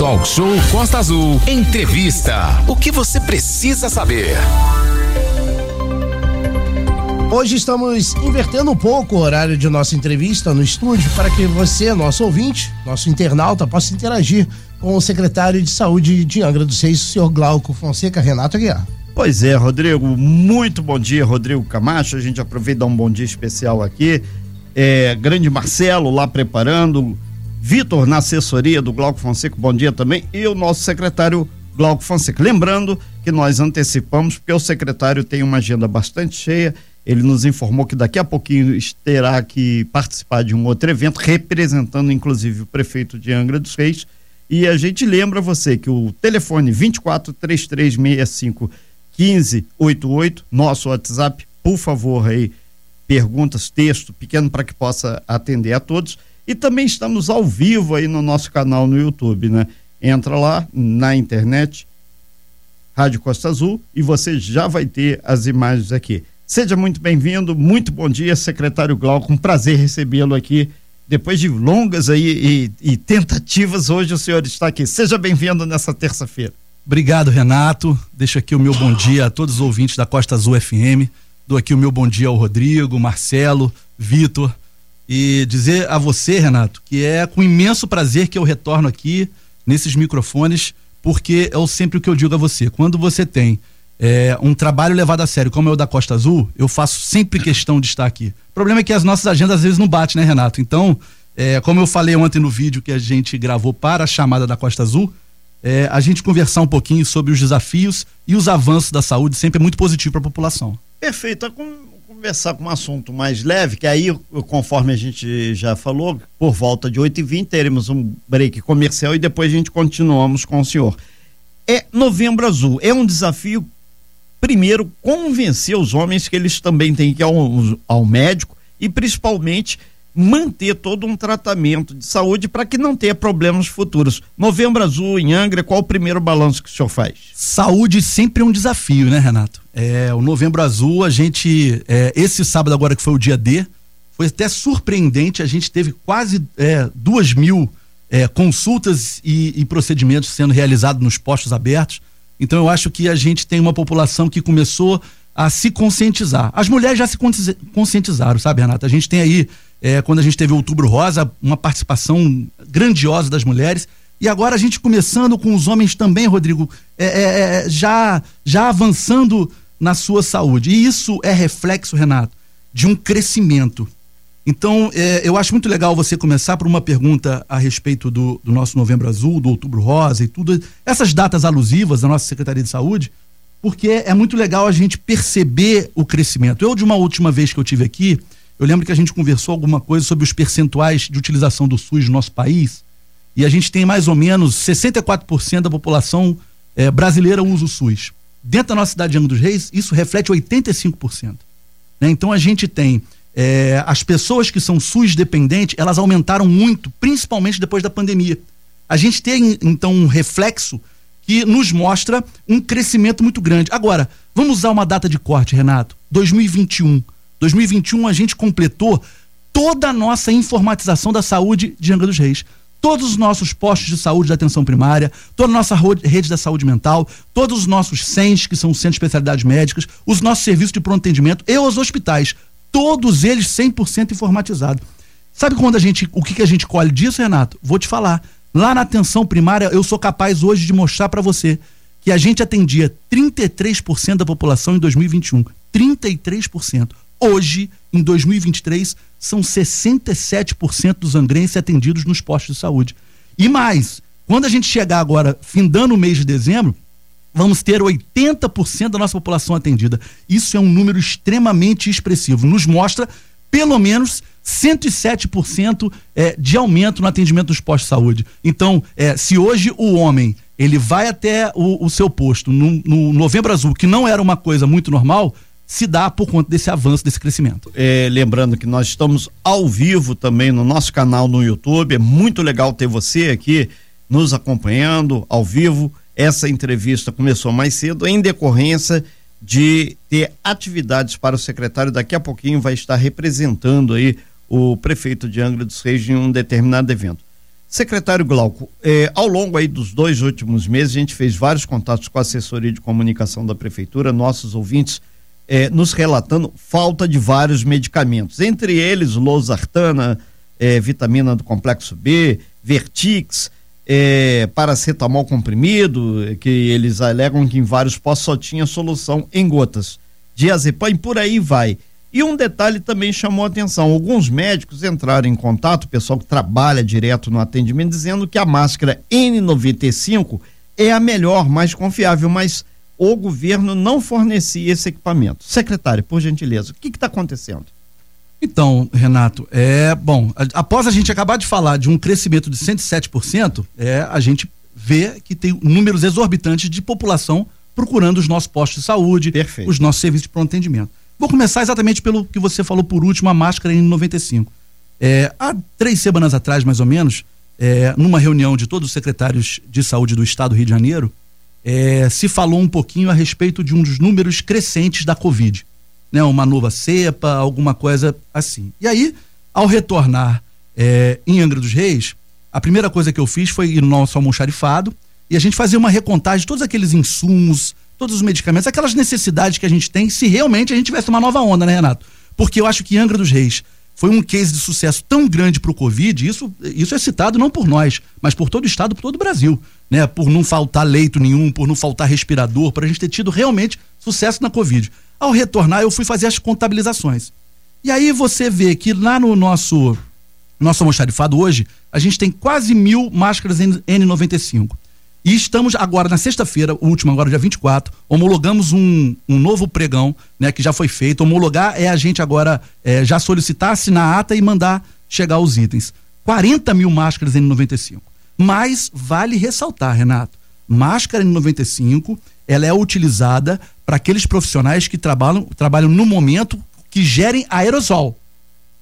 Talk Show Costa Azul. Entrevista. O que você precisa saber? Hoje estamos invertendo um pouco o horário de nossa entrevista no estúdio para que você, nosso ouvinte, nosso internauta, possa interagir com o secretário de Saúde de Angra dos Reis, o senhor Glauco Fonseca Renato Aguiar. Pois é, Rodrigo, muito bom dia, Rodrigo Camacho. A gente aproveita e um bom dia especial aqui. É, grande Marcelo lá preparando, Vitor na assessoria do Glauco Fonseca, bom dia também, e o nosso secretário Glauco Fonseca. Lembrando que nós antecipamos, porque o secretário tem uma agenda bastante cheia ele nos informou que daqui a pouquinho terá que participar de um outro evento, representando inclusive o prefeito de Angra dos Reis. E a gente lembra você que o telefone 24 3365 1588, nosso WhatsApp, por favor, aí, perguntas, texto pequeno para que possa atender a todos. E também estamos ao vivo aí no nosso canal no YouTube, né? Entra lá na internet, Rádio Costa Azul, e você já vai ter as imagens aqui. Seja muito bem-vindo, muito bom dia, secretário Glauco, um prazer recebê-lo aqui. Depois de longas aí e, e, tentativas, hoje o senhor está aqui. Seja bem-vindo nessa terça-feira. Obrigado, Renato. Deixo aqui o meu bom dia a todos os ouvintes da Costa Azul FM. Dou aqui o meu bom dia ao Rodrigo, Marcelo, Vitor. E dizer a você, Renato, que é com imenso prazer que eu retorno aqui nesses microfones, porque é sempre o que eu digo a você. Quando você tem é, um trabalho levado a sério, como é o da Costa Azul, eu faço sempre questão de estar aqui. O problema é que as nossas agendas às vezes não batem, né, Renato? Então, é, como eu falei ontem no vídeo que a gente gravou para a chamada da Costa Azul, é, a gente conversar um pouquinho sobre os desafios e os avanços da saúde sempre é muito positivo para a população. Perfeito. É conversar com um assunto mais leve, que aí, conforme a gente já falou, por volta de 8h20 teremos um break comercial e depois a gente continuamos com o senhor. É Novembro Azul. É um desafio primeiro, convencer os homens que eles também têm que ir ao, ao médico e, principalmente, manter todo um tratamento de saúde para que não tenha problemas futuros. Novembro Azul em Angra, qual o primeiro balanço que o senhor faz? Saúde sempre é um desafio, né, Renato? É, o Novembro Azul, a gente, é, esse sábado agora que foi o dia D, foi até surpreendente, a gente teve quase é, duas mil é, consultas e, e procedimentos sendo realizados nos postos abertos. Então eu acho que a gente tem uma população que começou a se conscientizar. As mulheres já se conscientizaram, sabe, Renata? A gente tem aí, é, quando a gente teve Outubro Rosa, uma participação grandiosa das mulheres. E agora a gente começando com os homens também, Rodrigo, é, é, é já, já avançando na sua saúde. E isso é reflexo, Renato, de um crescimento então, é, eu acho muito legal você começar por uma pergunta a respeito do, do, nosso Novembro Azul, do Outubro Rosa e tudo, essas datas alusivas da nossa Secretaria de Saúde, porque é muito legal a gente perceber o crescimento. Eu, de uma última vez que eu tive aqui, eu lembro que a gente conversou alguma coisa sobre os percentuais de utilização do SUS no nosso país, e a gente tem mais ou menos 64% da população é, brasileira usa o SUS. Dentro da nossa cidade de Angra dos Reis, isso reflete 85%. Né? Então, a gente tem é, as pessoas que são SUS dependentes, elas aumentaram muito, principalmente depois da pandemia. A gente tem, então, um reflexo que nos mostra um crescimento muito grande. Agora, vamos usar uma data de corte, Renato. 2021. 2021 a gente completou toda a nossa informatização da saúde de Angra dos Reis. Todos os nossos postos de saúde da atenção primária, toda a nossa rede da saúde mental, todos os nossos CENS, que são Centros de Especialidades Médicas, os nossos serviços de pronto atendimento e os hospitais todos eles 100% informatizados. Sabe quando a gente, o que, que a gente colhe disso, Renato? Vou te falar. Lá na atenção primária, eu sou capaz hoje de mostrar para você que a gente atendia 33% da população em 2021. 33%. Hoje, em 2023, são 67% dos angrenses atendidos nos postos de saúde. E mais, quando a gente chegar agora, findando o mês de dezembro, vamos ter 80% da nossa população atendida. Isso é um número extremamente expressivo. Nos mostra pelo menos 107% é, de aumento no atendimento dos postos de saúde. Então, é, se hoje o homem ele vai até o, seu posto no, no, Novembro Azul, que não era uma coisa muito normal, se dá por conta desse avanço, desse crescimento. É, lembrando que nós estamos ao vivo também no nosso canal no YouTube. É muito legal ter você aqui nos acompanhando ao vivo essa entrevista começou mais cedo em decorrência de ter atividades para o secretário. Daqui a pouquinho vai estar representando aí o prefeito de Angra dos Reis em um determinado evento. Secretário Glauco, eh, ao longo aí dos dois últimos meses, a gente fez vários contatos com a assessoria de comunicação da prefeitura, nossos ouvintes eh, nos relatando falta de vários medicamentos, entre eles losartana, eh, vitamina do complexo B, Vertix, eh, paracetamol comprimido, que eles alegam que em vários postos só tinha solução em gotas, diazepam e por aí vai. E um detalhe também chamou atenção: alguns médicos entraram em contato, pessoal que trabalha direto no atendimento, dizendo que a máscara N95 é a melhor, mais confiável, mas o governo não fornecia esse equipamento. Secretário, por gentileza, o que está acontecendo? Então, Renato, é bom. Após a gente acabar de falar de um crescimento de 107%, é, a gente vê que tem números exorbitantes de população procurando os nossos postos de saúde, Perfeito. os nossos serviços de pronto atendimento. Vou começar exatamente pelo que você falou por último, a máscara em 95. É, há três semanas atrás, mais ou menos, é, numa reunião de todos os secretários de saúde do estado do Rio de Janeiro, é, se falou um pouquinho a respeito de um dos números crescentes da Covid. Né, uma nova cepa, alguma coisa assim. E aí, ao retornar é, em Angra dos Reis, a primeira coisa que eu fiz foi ir no nosso almoxarifado e a gente fazer uma recontagem de todos aqueles insumos, todos os medicamentos, aquelas necessidades que a gente tem, se realmente a gente tivesse uma nova onda, né, Renato? Porque eu acho que Angra dos Reis foi um case de sucesso tão grande para o Covid, isso, isso é citado não por nós, mas por todo o estado, por todo o Brasil, né? Por não faltar leito nenhum, por não faltar respirador, para a gente ter tido realmente sucesso na Covid. Ao retornar, eu fui fazer as contabilizações. E aí você vê que lá no nosso nosso almoxarifado hoje, a gente tem quase mil máscaras N95. E estamos agora, na sexta-feira, última, agora dia 24, homologamos um, um novo pregão, né, que já foi feito. Homologar é a gente agora é, já solicitar, assinar a ata e mandar chegar os itens. 40 mil máscaras N95. Mas vale ressaltar, Renato, máscara N95, ela é utilizada para aqueles profissionais que trabalham, trabalham no momento que gerem aerosol.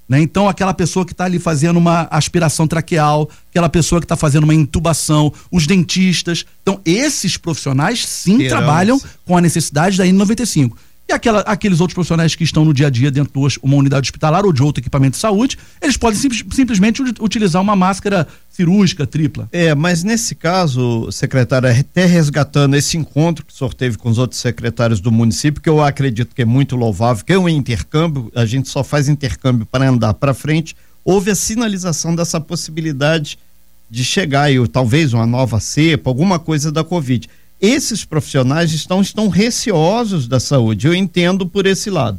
Né? Então, aquela pessoa que está ali fazendo uma aspiração traqueal, aquela pessoa que está fazendo uma intubação, os dentistas. Então, esses profissionais sim Queiramos. trabalham com a necessidade da N95. E aquela, aqueles outros profissionais que estão no dia a dia dentro de uma unidade hospitalar ou de outro equipamento de saúde, eles podem sim, simplesmente utilizar uma máscara cirúrgica tripla. É, mas nesse caso, secretário, até resgatando esse encontro que o senhor teve com os outros secretários do município, que eu acredito que é muito louvável, que é um intercâmbio, a gente só faz intercâmbio para andar para frente, houve a sinalização dessa possibilidade de chegar aí, talvez uma nova cepa, alguma coisa da Covid esses profissionais estão, estão receosos da saúde. Eu entendo por esse lado.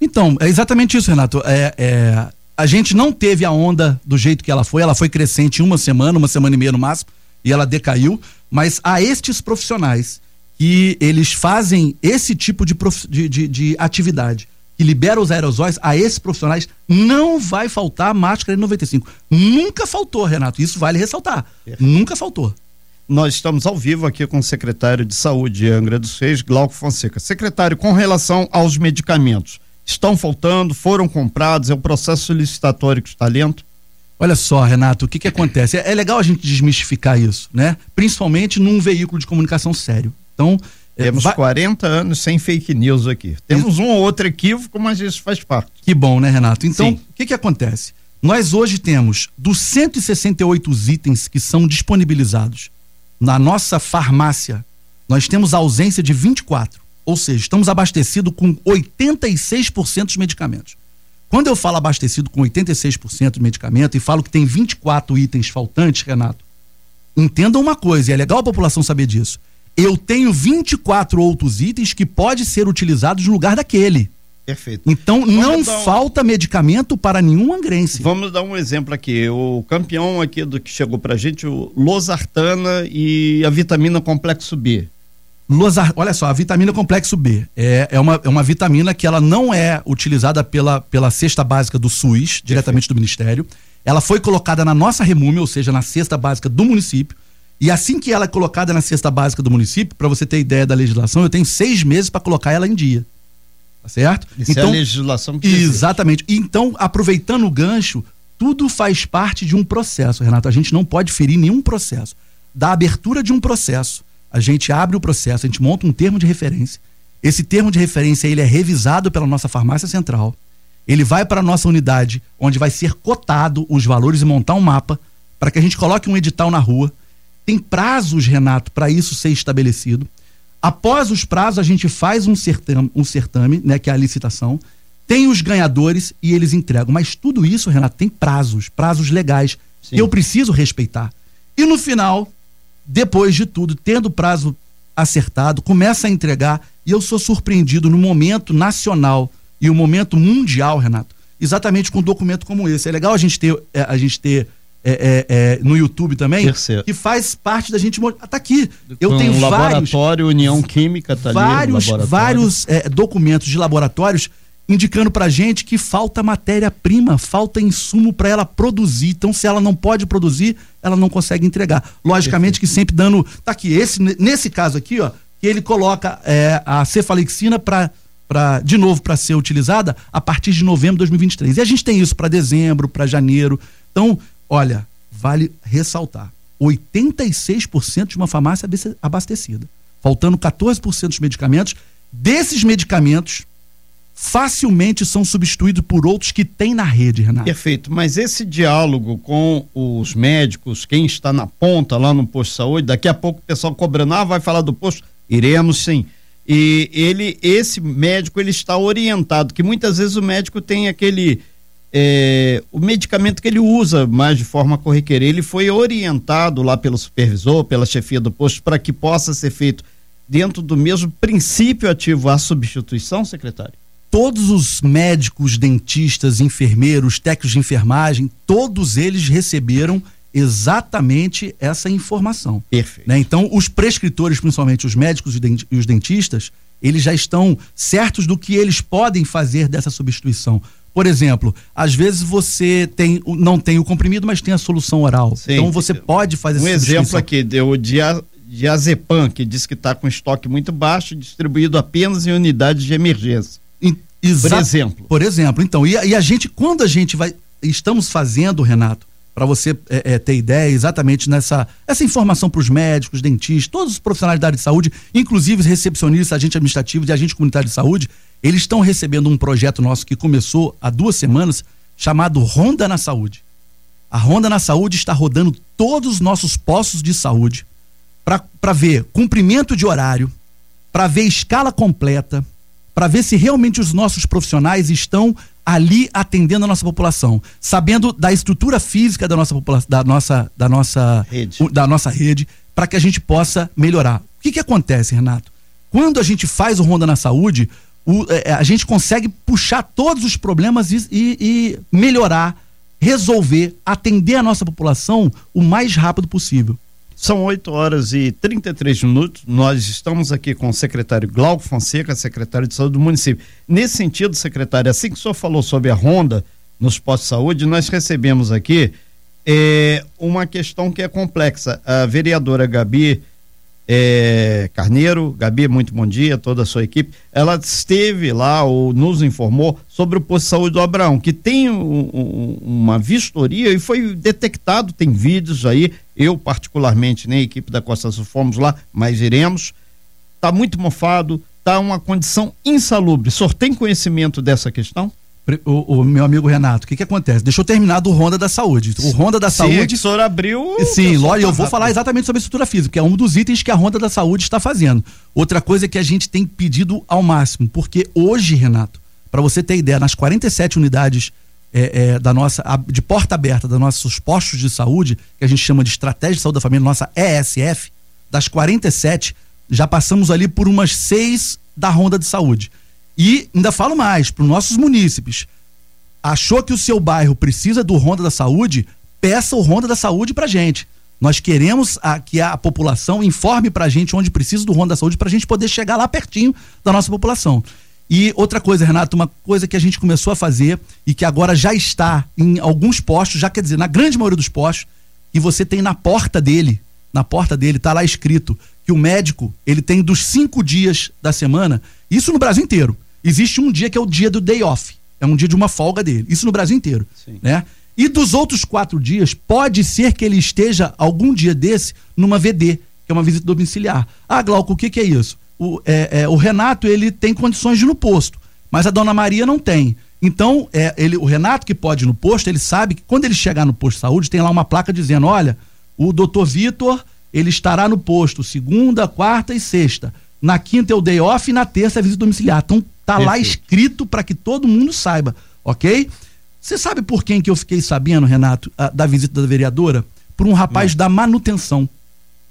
Então, é exatamente isso, Renato. É, é, a gente não teve a onda do jeito que ela foi, ela foi crescente uma semana, uma semana e meia no máximo, e ela decaiu, mas a estes profissionais que eles fazem esse tipo de, prof, de, de, de atividade, que libera os aerosóis, a esses profissionais não vai faltar máscara N95. Nunca faltou, Renato, isso vale ressaltar. Perfeito. Nunca faltou. Nós estamos ao vivo aqui com o secretário de Saúde de Angra dos Reis, Glauco Fonseca. Secretário, com relação aos medicamentos, estão faltando, foram comprados, é o processo licitatório que está lento? Olha só, Renato, o que que acontece? É, é, legal a gente desmistificar isso, né? Principalmente num veículo de comunicação sério. Então, é, temos vai... 40 anos sem fake news aqui. Temos um ou outro equívoco, mas isso faz parte. Que bom, né, Renato? Então, o que que acontece? Nós hoje temos dos 168 itens que são disponibilizados na nossa farmácia, nós temos ausência de 24. Ou seja, estamos abastecidos com 86% dos medicamentos. Quando eu falo abastecido com 86% de medicamento e falo que tem 24 itens faltantes, Renato, entendam uma coisa, e é legal a população saber disso. Eu tenho 24 outros itens que pode ser utilizados no lugar daquele. Perfeito. Então Vamos não um... falta medicamento para nenhum angrense. Vamos dar um exemplo aqui. O campeão aqui do que chegou pra gente, o losartana e a vitamina complexo B. Losar, olha só, a vitamina complexo B é, é, uma, é uma vitamina que ela não é utilizada pela, pela cesta básica do SUS, diretamente Perfeito. do Ministério. Ela foi colocada na nossa remúmia, ou seja, na cesta básica do município. E assim que ela é colocada na cesta básica do município, para você ter ideia da legislação, eu tenho seis meses para colocar ela em dia. Tá certo? Isso então, é a legislação que Exatamente. Então, aproveitando o gancho, tudo faz parte de um processo, Renato. A gente não pode ferir nenhum processo. Da abertura de um processo, a gente abre o processo, a gente monta um termo de referência. Esse termo de referência ele é revisado pela nossa farmácia central. Ele vai para a nossa unidade, onde vai ser cotado os valores e montar um mapa para que a gente coloque um edital na rua. Tem prazos, Renato, para isso ser estabelecido. Após os prazos, a gente faz um certame, um certame, né, que é a licitação, tem os ganhadores e eles entregam. Mas tudo isso, Renato, tem prazos, prazos legais, Sim. que eu preciso respeitar. E no final, depois de tudo, tendo prazo acertado, começa a entregar, e eu sou surpreendido no momento nacional e o momento mundial, Renato, exatamente com um documento como esse. É legal a gente ter, é, a gente ter é, é, é, no YouTube também, Terceiro. que faz parte da gente. Tá aqui. Eu Com tenho um vários. Laboratório, União Química, tá vários, ali, vários é, documentos de laboratórios indicando pra gente que falta matéria-prima, falta insumo para ela produzir. Então, se ela não pode produzir, ela não consegue entregar. Logicamente Perfeito. que sempre dando. Tá aqui, esse, nesse caso aqui, ó, que ele coloca é, a cefalexina para para de novo para ser utilizada a partir de novembro de 2023. E a gente tem isso para dezembro, para janeiro. Então, olha, vale ressaltar: 86% de uma farmácia abastecida, faltando 14% dos medicamentos. Desses medicamentos, facilmente são substituídos por outros que tem na rede, Renato. Perfeito, mas esse diálogo com os médicos, quem está na ponta lá no posto de saúde, daqui a pouco o pessoal cobrando, ah, vai falar do posto, iremos sim e ele, esse médico, ele está orientado, que muitas vezes o médico tem aquele é, o medicamento que ele usa mais de forma corriqueira, ele foi orientado lá pelo supervisor, pela chefia do posto, para que possa ser feito dentro do mesmo princípio ativo a substituição, secretário? Todos os médicos, dentistas, enfermeiros, técnicos de enfermagem, todos eles receberam exatamente essa informação. Perfeito. Né? Então, os prescritores, principalmente os médicos e os dentistas, eles já estão certos do que eles podem fazer dessa substituição. Por exemplo, às vezes você tem, não tem o comprimido, mas tem a solução oral. Sim. Então você pode fazer Um exemplo aqui, deu de, de Azepam, que diz que está com estoque muito baixo, distribuído apenas em unidades de emergência. Por exemplo. Por exemplo. Então, e a, e a gente, quando a gente vai. Estamos fazendo, Renato, para você é, é, ter ideia exatamente nessa essa informação para os médicos, dentistas, todos os profissionais da área de saúde, inclusive os recepcionistas, agente administrativo e agente comunitário de saúde, eles estão recebendo um projeto nosso que começou há duas semanas, chamado Ronda na Saúde. A Ronda na Saúde está rodando todos os nossos postos de saúde para ver cumprimento de horário, para ver escala completa, para ver se realmente os nossos profissionais estão ali atendendo a nossa população, sabendo da estrutura física da nossa população, da nossa, da nossa rede, da nossa rede, para que a gente possa melhorar. O que que acontece, Renato? Quando a gente faz o Ronda na Saúde, o, é, a gente consegue puxar todos os problemas e, e, e melhorar, resolver, atender a nossa população o mais rápido possível. São 8 horas e 33 minutos. Nós estamos aqui com o secretário Glauco Fonseca, secretário de saúde do município. Nesse sentido, secretário, assim que o senhor falou sobre a ronda nos postos de saúde, nós recebemos aqui é, uma questão que é complexa. A vereadora Gabi é, Carneiro, Gabi, muito bom dia, toda a sua equipe. Ela esteve lá ou nos informou sobre o posto de saúde do Abraão, que tem um, um, uma vistoria e foi detectado, tem vídeos aí. Eu, particularmente, nem né, a equipe da Costa Sul fomos lá, mas iremos. Está muito mofado, está uma condição insalubre. O senhor tem conhecimento dessa questão? O, o, meu amigo Renato, o que que acontece? Deixa eu terminar do Ronda da Saúde. O Ronda da sim, Saúde. o senhor abriu. Sim, lógico, eu vou falar exatamente sobre a estrutura física, que é um dos itens que a Ronda da Saúde está fazendo. Outra coisa é que a gente tem pedido ao máximo, porque hoje, Renato, para você ter ideia, nas 47 unidades é, é, da nossa, de porta aberta, dos nossos postos de saúde, que a gente chama de Estratégia de Saúde da Família, nossa ESF, das 47, já passamos ali por umas seis da Ronda de Saúde. E ainda falo mais, para os nossos munícipes. Achou que o seu bairro precisa do Ronda da Saúde? Peça o Ronda da Saúde para gente. Nós queremos a, que a população informe para gente onde precisa do Ronda da Saúde para a gente poder chegar lá pertinho da nossa população. E outra coisa, Renato, uma coisa que a gente começou a fazer e que agora já está em alguns postos, já quer dizer, na grande maioria dos postos, e você tem na porta dele, na porta dele, está lá escrito que o médico, ele tem dos cinco dias da semana, isso no Brasil inteiro existe um dia que é o dia do day off. É um dia de uma folga dele. Isso no Brasil inteiro. Sim. Né? E dos outros quatro dias, pode ser que ele esteja algum dia desse numa VD, que é uma visita domiciliar. Ah, Glauco, o que, que é isso? O, é, é, o Renato, ele tem condições de ir no posto, mas a dona Maria não tem. Então, é, ele, o Renato que pode ir no posto, ele sabe que quando ele chegar no posto de saúde, tem lá uma placa dizendo: olha, o doutor Vitor, ele estará no posto segunda, quarta e sexta. Na quinta é o day off e na terça é visita domiciliar. Então, tá Perfeito. lá escrito para que todo mundo saiba, ok? Você sabe por quem que eu fiquei sabendo, Renato, a, da visita da vereadora? Por um rapaz Não. da manutenção.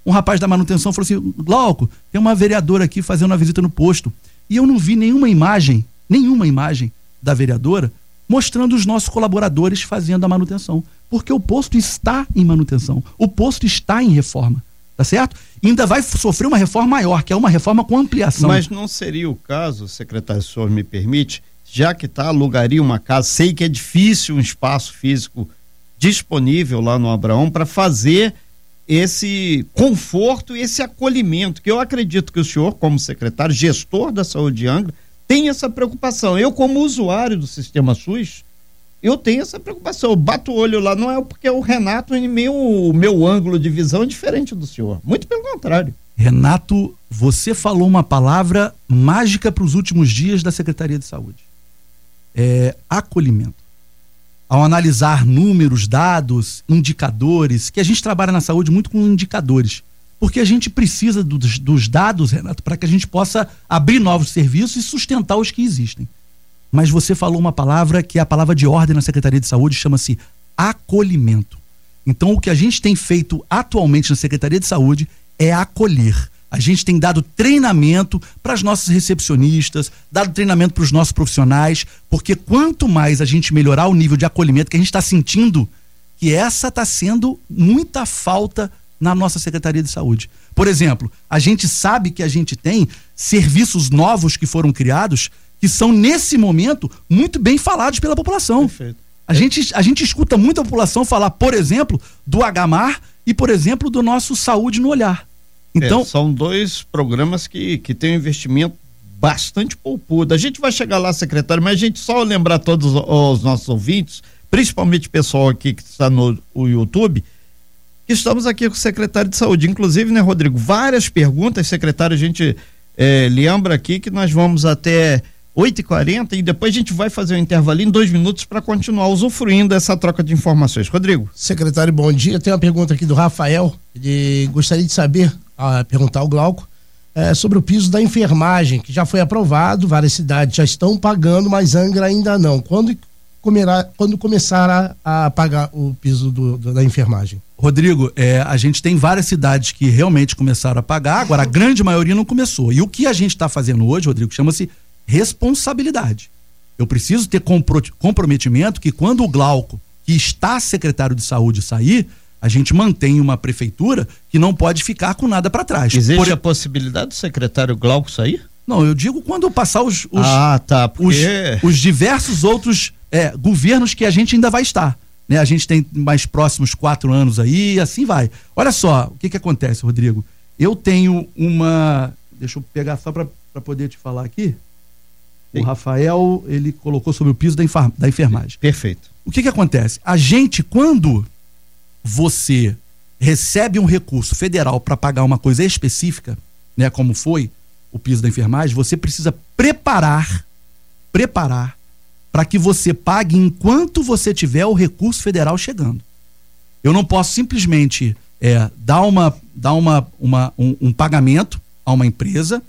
Um rapaz da manutenção falou assim: Glauco, tem uma vereadora aqui fazendo uma visita no posto. E eu não vi nenhuma imagem, nenhuma imagem da vereadora mostrando os nossos colaboradores fazendo a manutenção. Porque o posto está em manutenção, o posto está em reforma. Tá certo? E ainda vai sofrer uma reforma maior, que é uma reforma com ampliação. Mas não seria o caso, secretário, se o senhor me permite, já que está, alugaria uma casa, sei que é difícil um espaço físico disponível lá no Abraão para fazer esse conforto e esse acolhimento, que eu acredito que o senhor, como secretário, gestor da saúde de Angra, tem essa preocupação. Eu, como usuário do sistema SUS, eu tenho essa preocupação. Eu bato o olho lá, não é porque o Renato, meu, o meu ângulo de visão é diferente do senhor. Muito pelo contrário. Renato, você falou uma palavra mágica para os últimos dias da Secretaria de Saúde. É acolhimento ao analisar números, dados, indicadores, que a gente trabalha na saúde muito com indicadores. Porque a gente precisa dos, dos dados, Renato, para que a gente possa abrir novos serviços e sustentar os que existem. Mas você falou uma palavra que é a palavra de ordem na Secretaria de Saúde, chama-se acolhimento. Então, o que a gente tem feito atualmente na Secretaria de Saúde é acolher a gente tem dado treinamento para as nossas recepcionistas, dado treinamento para os nossos profissionais, porque quanto mais a gente melhorar o nível de acolhimento que a gente está sentindo, que essa está sendo muita falta na nossa Secretaria de Saúde. Por exemplo, a gente sabe que a gente tem serviços novos que foram criados que são, nesse momento, muito bem falados pela população. Perfeito. A, gente, a gente escuta muito a população falar, por exemplo, do Agamar e, por exemplo, do nosso Saúde no Olhar. Então, é, são dois programas que, que têm um investimento bastante poupudo. A gente vai chegar lá, secretário, mas a gente só lembrar todos os nossos ouvintes, principalmente o pessoal aqui que está no YouTube, que estamos aqui com o secretário de saúde. Inclusive, né, Rodrigo, várias perguntas, secretário, a gente é, lembra aqui que nós vamos até 8h40 e depois a gente vai fazer um intervalo em dois minutos para continuar usufruindo dessa troca de informações. Rodrigo. Secretário, bom dia. Tem uma pergunta aqui do Rafael. Ele gostaria de saber a perguntar ao Glauco é, sobre o piso da enfermagem, que já foi aprovado, várias cidades já estão pagando, mas Angra ainda não. Quando, comerá, quando começar a, a pagar o piso do, do, da enfermagem? Rodrigo, é, a gente tem várias cidades que realmente começaram a pagar, agora a grande maioria não começou. E o que a gente está fazendo hoje, Rodrigo, chama-se responsabilidade. Eu preciso ter comprometimento que quando o Glauco, que está secretário de saúde, sair, a gente mantém uma prefeitura que não pode ficar com nada para trás. Existe Por... a possibilidade do secretário Glauco sair? Não, eu digo quando passar os, os, ah, tá, porque... os, os diversos outros é, governos que a gente ainda vai estar. Né? A gente tem mais próximos quatro anos aí, e assim vai. Olha só, o que que acontece, Rodrigo? Eu tenho uma. Deixa eu pegar só para poder te falar aqui. Sim. O Rafael, ele colocou sobre o piso da, da enfermagem. Perfeito. O que que acontece? A gente, quando você recebe um recurso federal para pagar uma coisa específica, né, como foi o piso da enfermagem, você precisa preparar, preparar para que você pague enquanto você tiver o recurso federal chegando. Eu não posso simplesmente é, dar, uma, dar uma, uma, um, um pagamento a uma empresa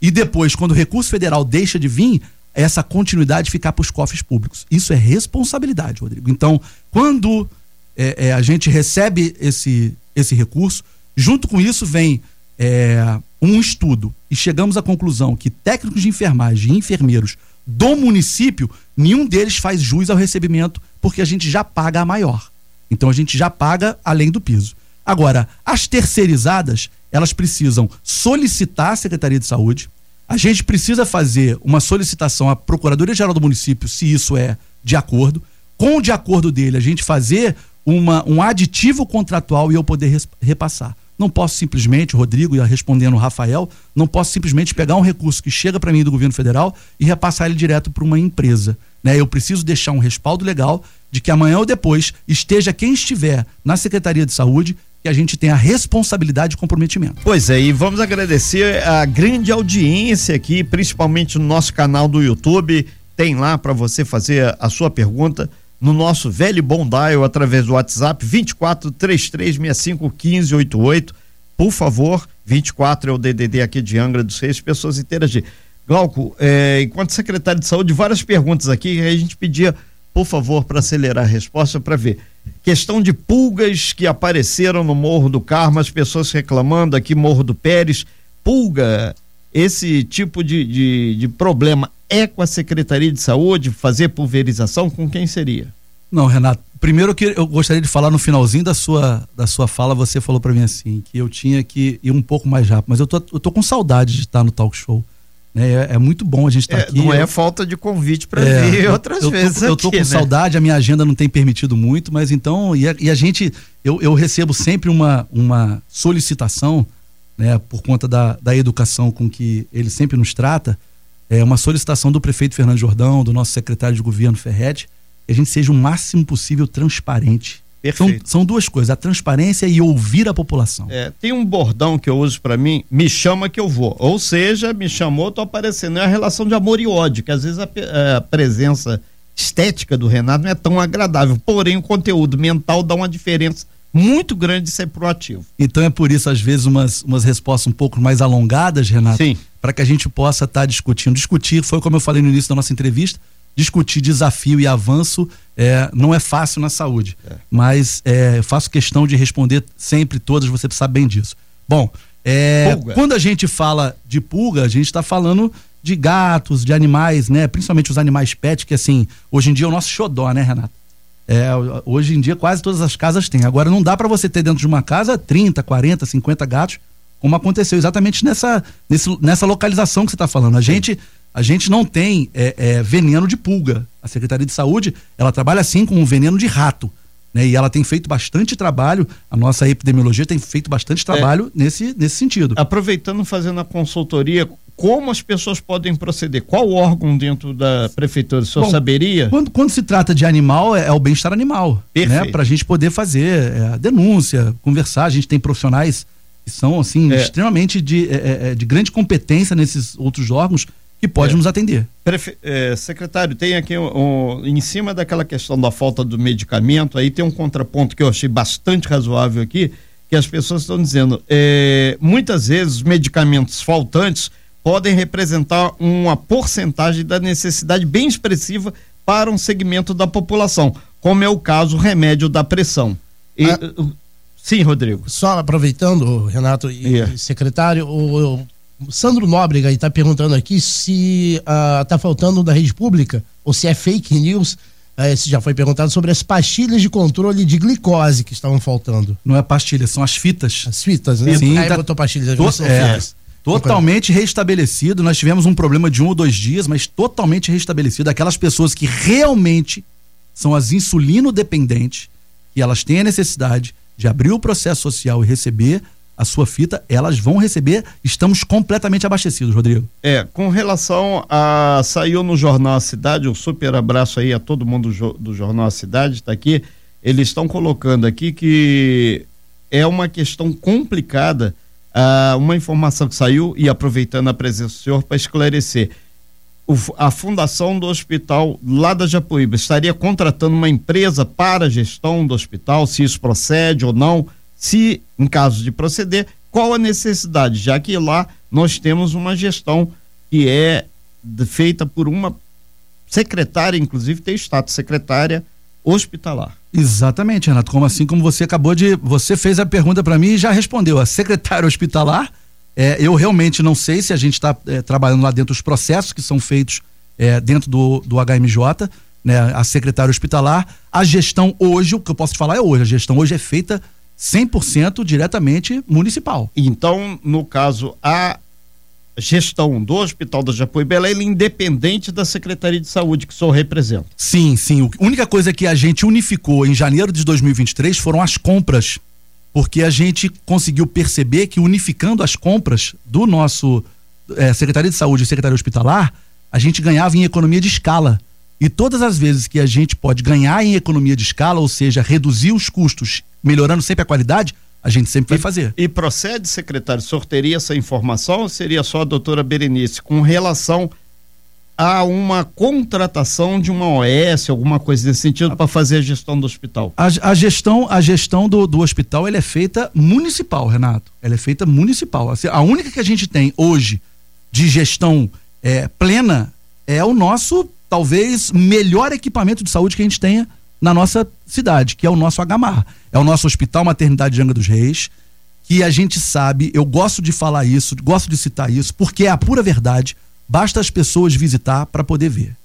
e depois, quando o recurso federal deixa de vir, essa continuidade ficar para os cofres públicos. Isso é responsabilidade, Rodrigo. Então, quando é, é, a gente recebe esse, esse recurso. Junto com isso vem é, um estudo e chegamos à conclusão que técnicos de enfermagem e enfermeiros do município, nenhum deles faz jus ao recebimento, porque a gente já paga a maior. Então a gente já paga além do piso. Agora, as terceirizadas, elas precisam solicitar a Secretaria de Saúde, a gente precisa fazer uma solicitação à Procuradoria-Geral do município, se isso é de acordo. Com o de acordo dele, a gente fazer uma, um aditivo contratual e eu poder repassar. Não posso simplesmente, Rodrigo, respondendo o Rafael, não posso simplesmente pegar um recurso que chega para mim do governo federal e repassar ele direto para uma empresa. Né? Eu preciso deixar um respaldo legal de que amanhã ou depois esteja quem estiver na Secretaria de Saúde que a gente tenha responsabilidade e comprometimento. Pois é, e vamos agradecer a grande audiência aqui, principalmente no nosso canal do YouTube tem lá para você fazer a sua pergunta no nosso velho bom dial através do WhatsApp 24 3365 1588. Por favor, 24 é o DDD aqui de Angra dos Reis, pessoas interagir. Glauco, é, enquanto secretário de saúde, várias perguntas aqui, a gente pedia, por favor, para acelerar a resposta para ver. Questão de pulgas que apareceram no Morro do Carmo, as pessoas reclamando aqui, Morro do Pérez. Pulga, esse tipo de, de, de problema é com a Secretaria de Saúde? Fazer pulverização? Com quem seria? Não, Renato. Primeiro que eu gostaria de falar no finalzinho da sua, da sua fala, você falou para mim assim, que eu tinha que ir um pouco mais rápido, mas eu tô, eu tô com saudade de estar no talk show. Né? É, é muito bom a gente estar tá é, aqui. Não é eu, falta de convite para é, vir outras eu, vezes. Eu tô, aqui, eu tô com né? saudade, a minha agenda não tem permitido muito, mas então, e a, e a gente, eu, eu recebo sempre uma, uma solicitação, né, por conta da, da educação com que ele sempre nos trata, é uma solicitação do prefeito Fernando Jordão, do nosso secretário de governo Ferretti, que a gente seja o máximo possível transparente. São, são, duas coisas, a transparência e ouvir a população. É, tem um bordão que eu uso para mim, me chama que eu vou. Ou seja, me chamou, tô aparecendo. É a relação de amor e ódio, que às vezes a, a presença estética do Renato não é tão agradável. Porém, o conteúdo mental dá uma diferença muito grande de ser proativo. Então é por isso, às vezes, umas, umas respostas um pouco mais alongadas, Renato, para que a gente possa estar tá discutindo. Discutir foi, como eu falei no início da nossa entrevista, discutir desafio e avanço é, não é fácil na saúde, é. mas é, faço questão de responder sempre todas, você sabe bem disso. Bom, é, quando a gente fala de pulga, a gente está falando de gatos, de animais, né? Principalmente os animais pet, que assim, hoje em dia é o nosso xodó, né, Renato? É, hoje em dia quase todas as casas têm. Agora não dá para você ter dentro de uma casa 30, 40, 50 gatos, como aconteceu exatamente nessa, nesse, nessa localização que você está falando. A gente a gente não tem é, é, veneno de pulga. A Secretaria de Saúde, ela trabalha assim com um veneno de rato. Né? E ela tem feito bastante trabalho, a nossa epidemiologia tem feito bastante trabalho é, nesse, nesse sentido. Aproveitando, fazendo a consultoria, como as pessoas podem proceder? Qual órgão dentro da prefeitura? O senhor Bom, saberia? Quando, quando se trata de animal, é, é o bem-estar animal. Perfeito. Né? Para a gente poder fazer é, a denúncia, conversar. A gente tem profissionais que são, assim, é. extremamente de, é, de grande competência nesses outros órgãos que pode é. nos atender. Prefe... É, secretário, tem aqui um, um, em cima daquela questão da falta do medicamento, aí tem um contraponto que eu achei bastante razoável aqui, que as pessoas estão dizendo, é, muitas vezes os medicamentos faltantes podem representar uma porcentagem da necessidade bem expressiva para um segmento da população, como é o caso remédio da pressão. E, ah, sim, Rodrigo. Só aproveitando, Renato e yeah. secretário, o, Sandro Nóbrega está perguntando aqui se está uh, faltando da rede pública ou se é fake news. Uh, esse já foi perguntado sobre as pastilhas de controle de glicose que estavam faltando. Não é pastilha, são as fitas. As fitas, né? Sim, Aí tá, botou. To, é, totalmente restabelecido. Nós tivemos um problema de um ou dois dias, mas totalmente restabelecido. Aquelas pessoas que realmente são as insulino dependentes, que elas têm a necessidade de abrir o processo social e receber a sua fita, elas vão receber, estamos completamente abastecidos, Rodrigo. É, com relação a. Saiu no Jornal A Cidade, um super abraço aí a todo mundo do Jornal A Cidade, está aqui. Eles estão colocando aqui que é uma questão complicada, uh, uma informação que saiu, e aproveitando a presença do senhor para esclarecer. O, a fundação do hospital lá da Japuíba estaria contratando uma empresa para a gestão do hospital, se isso procede ou não se em caso de proceder, qual a necessidade, já que lá nós temos uma gestão que é feita por uma secretária, inclusive tem status secretária hospitalar. Exatamente, Renato. Como assim como você acabou de, você fez a pergunta para mim e já respondeu. A secretária hospitalar, é, eu realmente não sei se a gente está é, trabalhando lá dentro dos processos que são feitos é, dentro do, do HMJ, né? A secretária hospitalar, a gestão hoje, o que eu posso te falar é hoje, a gestão hoje é feita 100% diretamente municipal. Então, no caso, a gestão do Hospital da Japuíba é independente da Secretaria de Saúde que o senhor representa. Sim, sim. A única coisa que a gente unificou em janeiro de 2023 foram as compras, porque a gente conseguiu perceber que unificando as compras do nosso é, Secretaria de Saúde e Secretaria Hospitalar, a gente ganhava em economia de escala. E todas as vezes que a gente pode ganhar em economia de escala, ou seja, reduzir os custos, melhorando sempre a qualidade, a gente sempre vai fazer. E procede, secretário, sortearia essa informação ou seria só a doutora Berenice com relação há uma contratação de uma OS, alguma coisa nesse sentido, para fazer a gestão do hospital? A, a gestão, a gestão do, do hospital ela é feita municipal, Renato. Ela é feita municipal. Assim, a única que a gente tem hoje de gestão é, plena é o nosso, talvez, melhor equipamento de saúde que a gente tenha na nossa cidade, que é o nosso Agamar. É o nosso Hospital Maternidade de Angra dos Reis, que a gente sabe, eu gosto de falar isso, gosto de citar isso, porque é a pura verdade, basta as pessoas visitar para poder ver.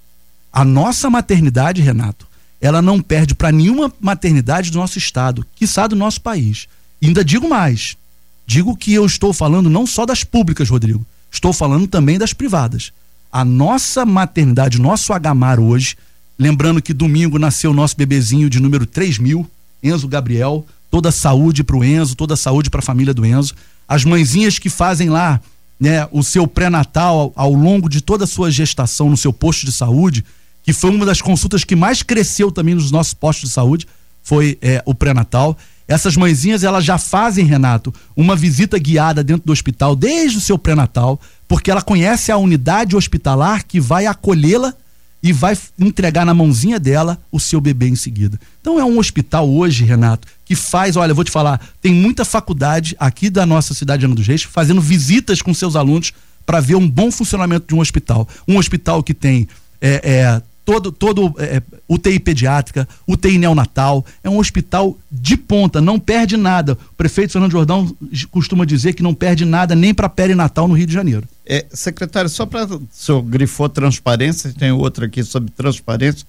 A nossa maternidade, Renato, ela não perde para nenhuma maternidade do nosso estado, quiçá do nosso país. E ainda digo mais, digo que eu estou falando não só das públicas, Rodrigo, estou falando também das privadas. A nossa maternidade, nosso Agamar hoje, lembrando que domingo nasceu o nosso bebezinho de número 3 mil, Enzo Gabriel, toda a saúde para o Enzo, toda a saúde para a família do Enzo. As mãezinhas que fazem lá né, o seu pré-natal ao, ao, longo de toda a sua gestação no seu posto de saúde, que foi uma das consultas que mais cresceu também nos nossos postos de saúde, foi é, o pré-natal. Essas mãezinhas, elas já fazem, Renato, uma visita guiada dentro do hospital desde o seu pré-natal, porque ela conhece a unidade hospitalar que vai acolhê-la e vai entregar na mãozinha dela o seu bebê em seguida. Então é um hospital hoje, Renato, que faz, olha, vou te falar, tem muita faculdade aqui da nossa cidade de Ana dos Reis fazendo visitas com seus alunos para ver um bom funcionamento de um hospital. Um hospital que tem é, é, todo, todo é, UTI pediátrica, UTI neonatal, é um hospital de ponta, não perde nada. O prefeito Fernando Jordão costuma dizer que não perde nada nem para perinatal no Rio de Janeiro. É, secretário, só para o senhor grifou transparência, tem outra aqui sobre transparência.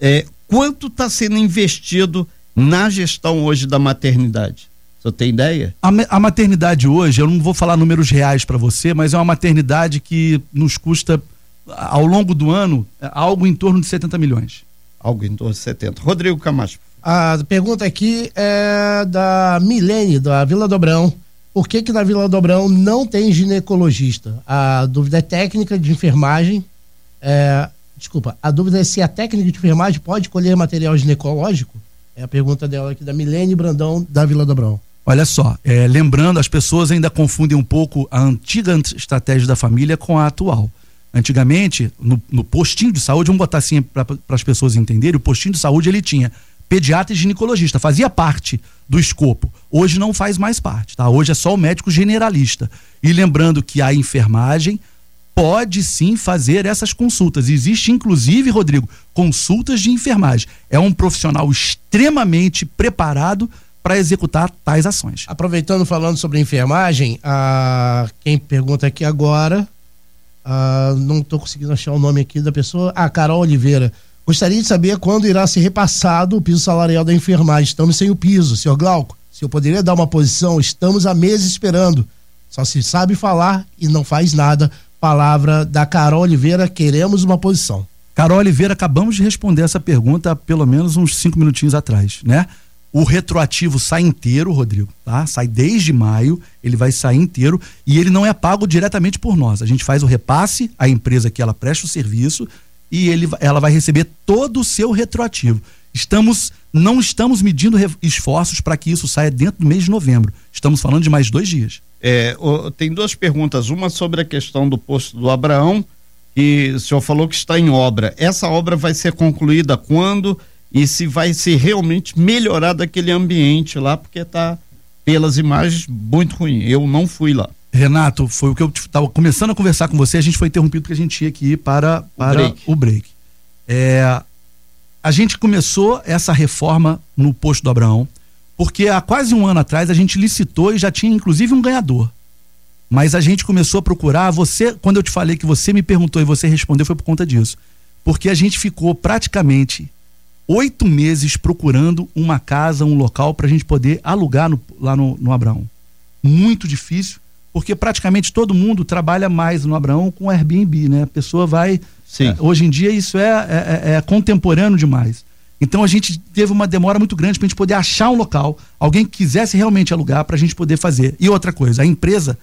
É, quanto está sendo investido na gestão hoje da maternidade? O senhor tem ideia? A, a maternidade hoje, eu não vou falar números reais para você, mas é uma maternidade que nos custa, ao longo do ano, algo em torno de 70 milhões. Algo em torno de 70. Rodrigo Camacho. A pergunta aqui é da Milene, da Vila Dobrão por que, que na Vila Dobrão não tem ginecologista? A dúvida é técnica de enfermagem. É, desculpa, a dúvida é se a técnica de enfermagem pode colher material ginecológico? É a pergunta dela aqui da Milene Brandão, da Vila Dobrão. Olha só, é, lembrando, as pessoas ainda confundem um pouco a antiga estratégia da família com a atual. Antigamente, no, no postinho de saúde, vamos botar assim para as pessoas entenderem, o postinho de saúde ele tinha pediatra e ginecologista, fazia parte do escopo. Hoje não faz mais parte, tá? Hoje é só o médico generalista. E lembrando que a enfermagem pode sim fazer essas consultas. Existe, inclusive, Rodrigo, consultas de enfermagem. É um profissional extremamente preparado para executar tais ações. Aproveitando falando sobre enfermagem, a quem pergunta aqui agora, a, não estou conseguindo achar o nome aqui da pessoa, a Carol Oliveira. Gostaria de saber quando irá ser repassado o piso salarial da enfermagem. Estamos sem o piso, senhor Glauco. Se eu poderia dar uma posição, estamos há meses esperando. Só se sabe falar e não faz nada. Palavra da Carol Oliveira, queremos uma posição. Carol Oliveira, acabamos de responder essa pergunta há pelo menos uns cinco minutinhos atrás, né? O retroativo sai inteiro, Rodrigo, tá? Sai desde maio, ele vai sair inteiro e ele não é pago diretamente por nós. A gente faz o repasse à empresa que ela presta o serviço e ele, ela vai receber todo o seu retroativo. Estamos, não estamos medindo esforços para que isso saia dentro do mês de novembro. Estamos falando de mais dois dias. É, tem duas perguntas. Uma sobre a questão do posto do Abraão, que o senhor falou que está em obra. Essa obra vai ser concluída quando? E se vai ser realmente melhorado aquele ambiente lá, porque está, pelas imagens, muito ruim. Eu não fui lá. Renato, foi o que eu estava começando a conversar com você, a gente foi interrompido porque a gente tinha que ir para, para o break. O break. É, a gente começou essa reforma no posto do Abraão, porque há quase um ano atrás a gente licitou e já tinha inclusive um ganhador. Mas a gente começou a procurar, você, quando eu te falei que você me perguntou e você respondeu, foi por conta disso. Porque a gente ficou praticamente oito meses procurando uma casa, um local para a gente poder alugar no, lá no, no Abraão. Muito difícil porque praticamente todo mundo trabalha mais no Abraão com Airbnb, né? A pessoa vai. Sim. É, hoje em dia isso é, é, é, é contemporâneo demais. Então a gente teve uma demora muito grande para a gente poder achar um local, alguém que quisesse realmente alugar para a gente poder fazer. E outra coisa, a empresa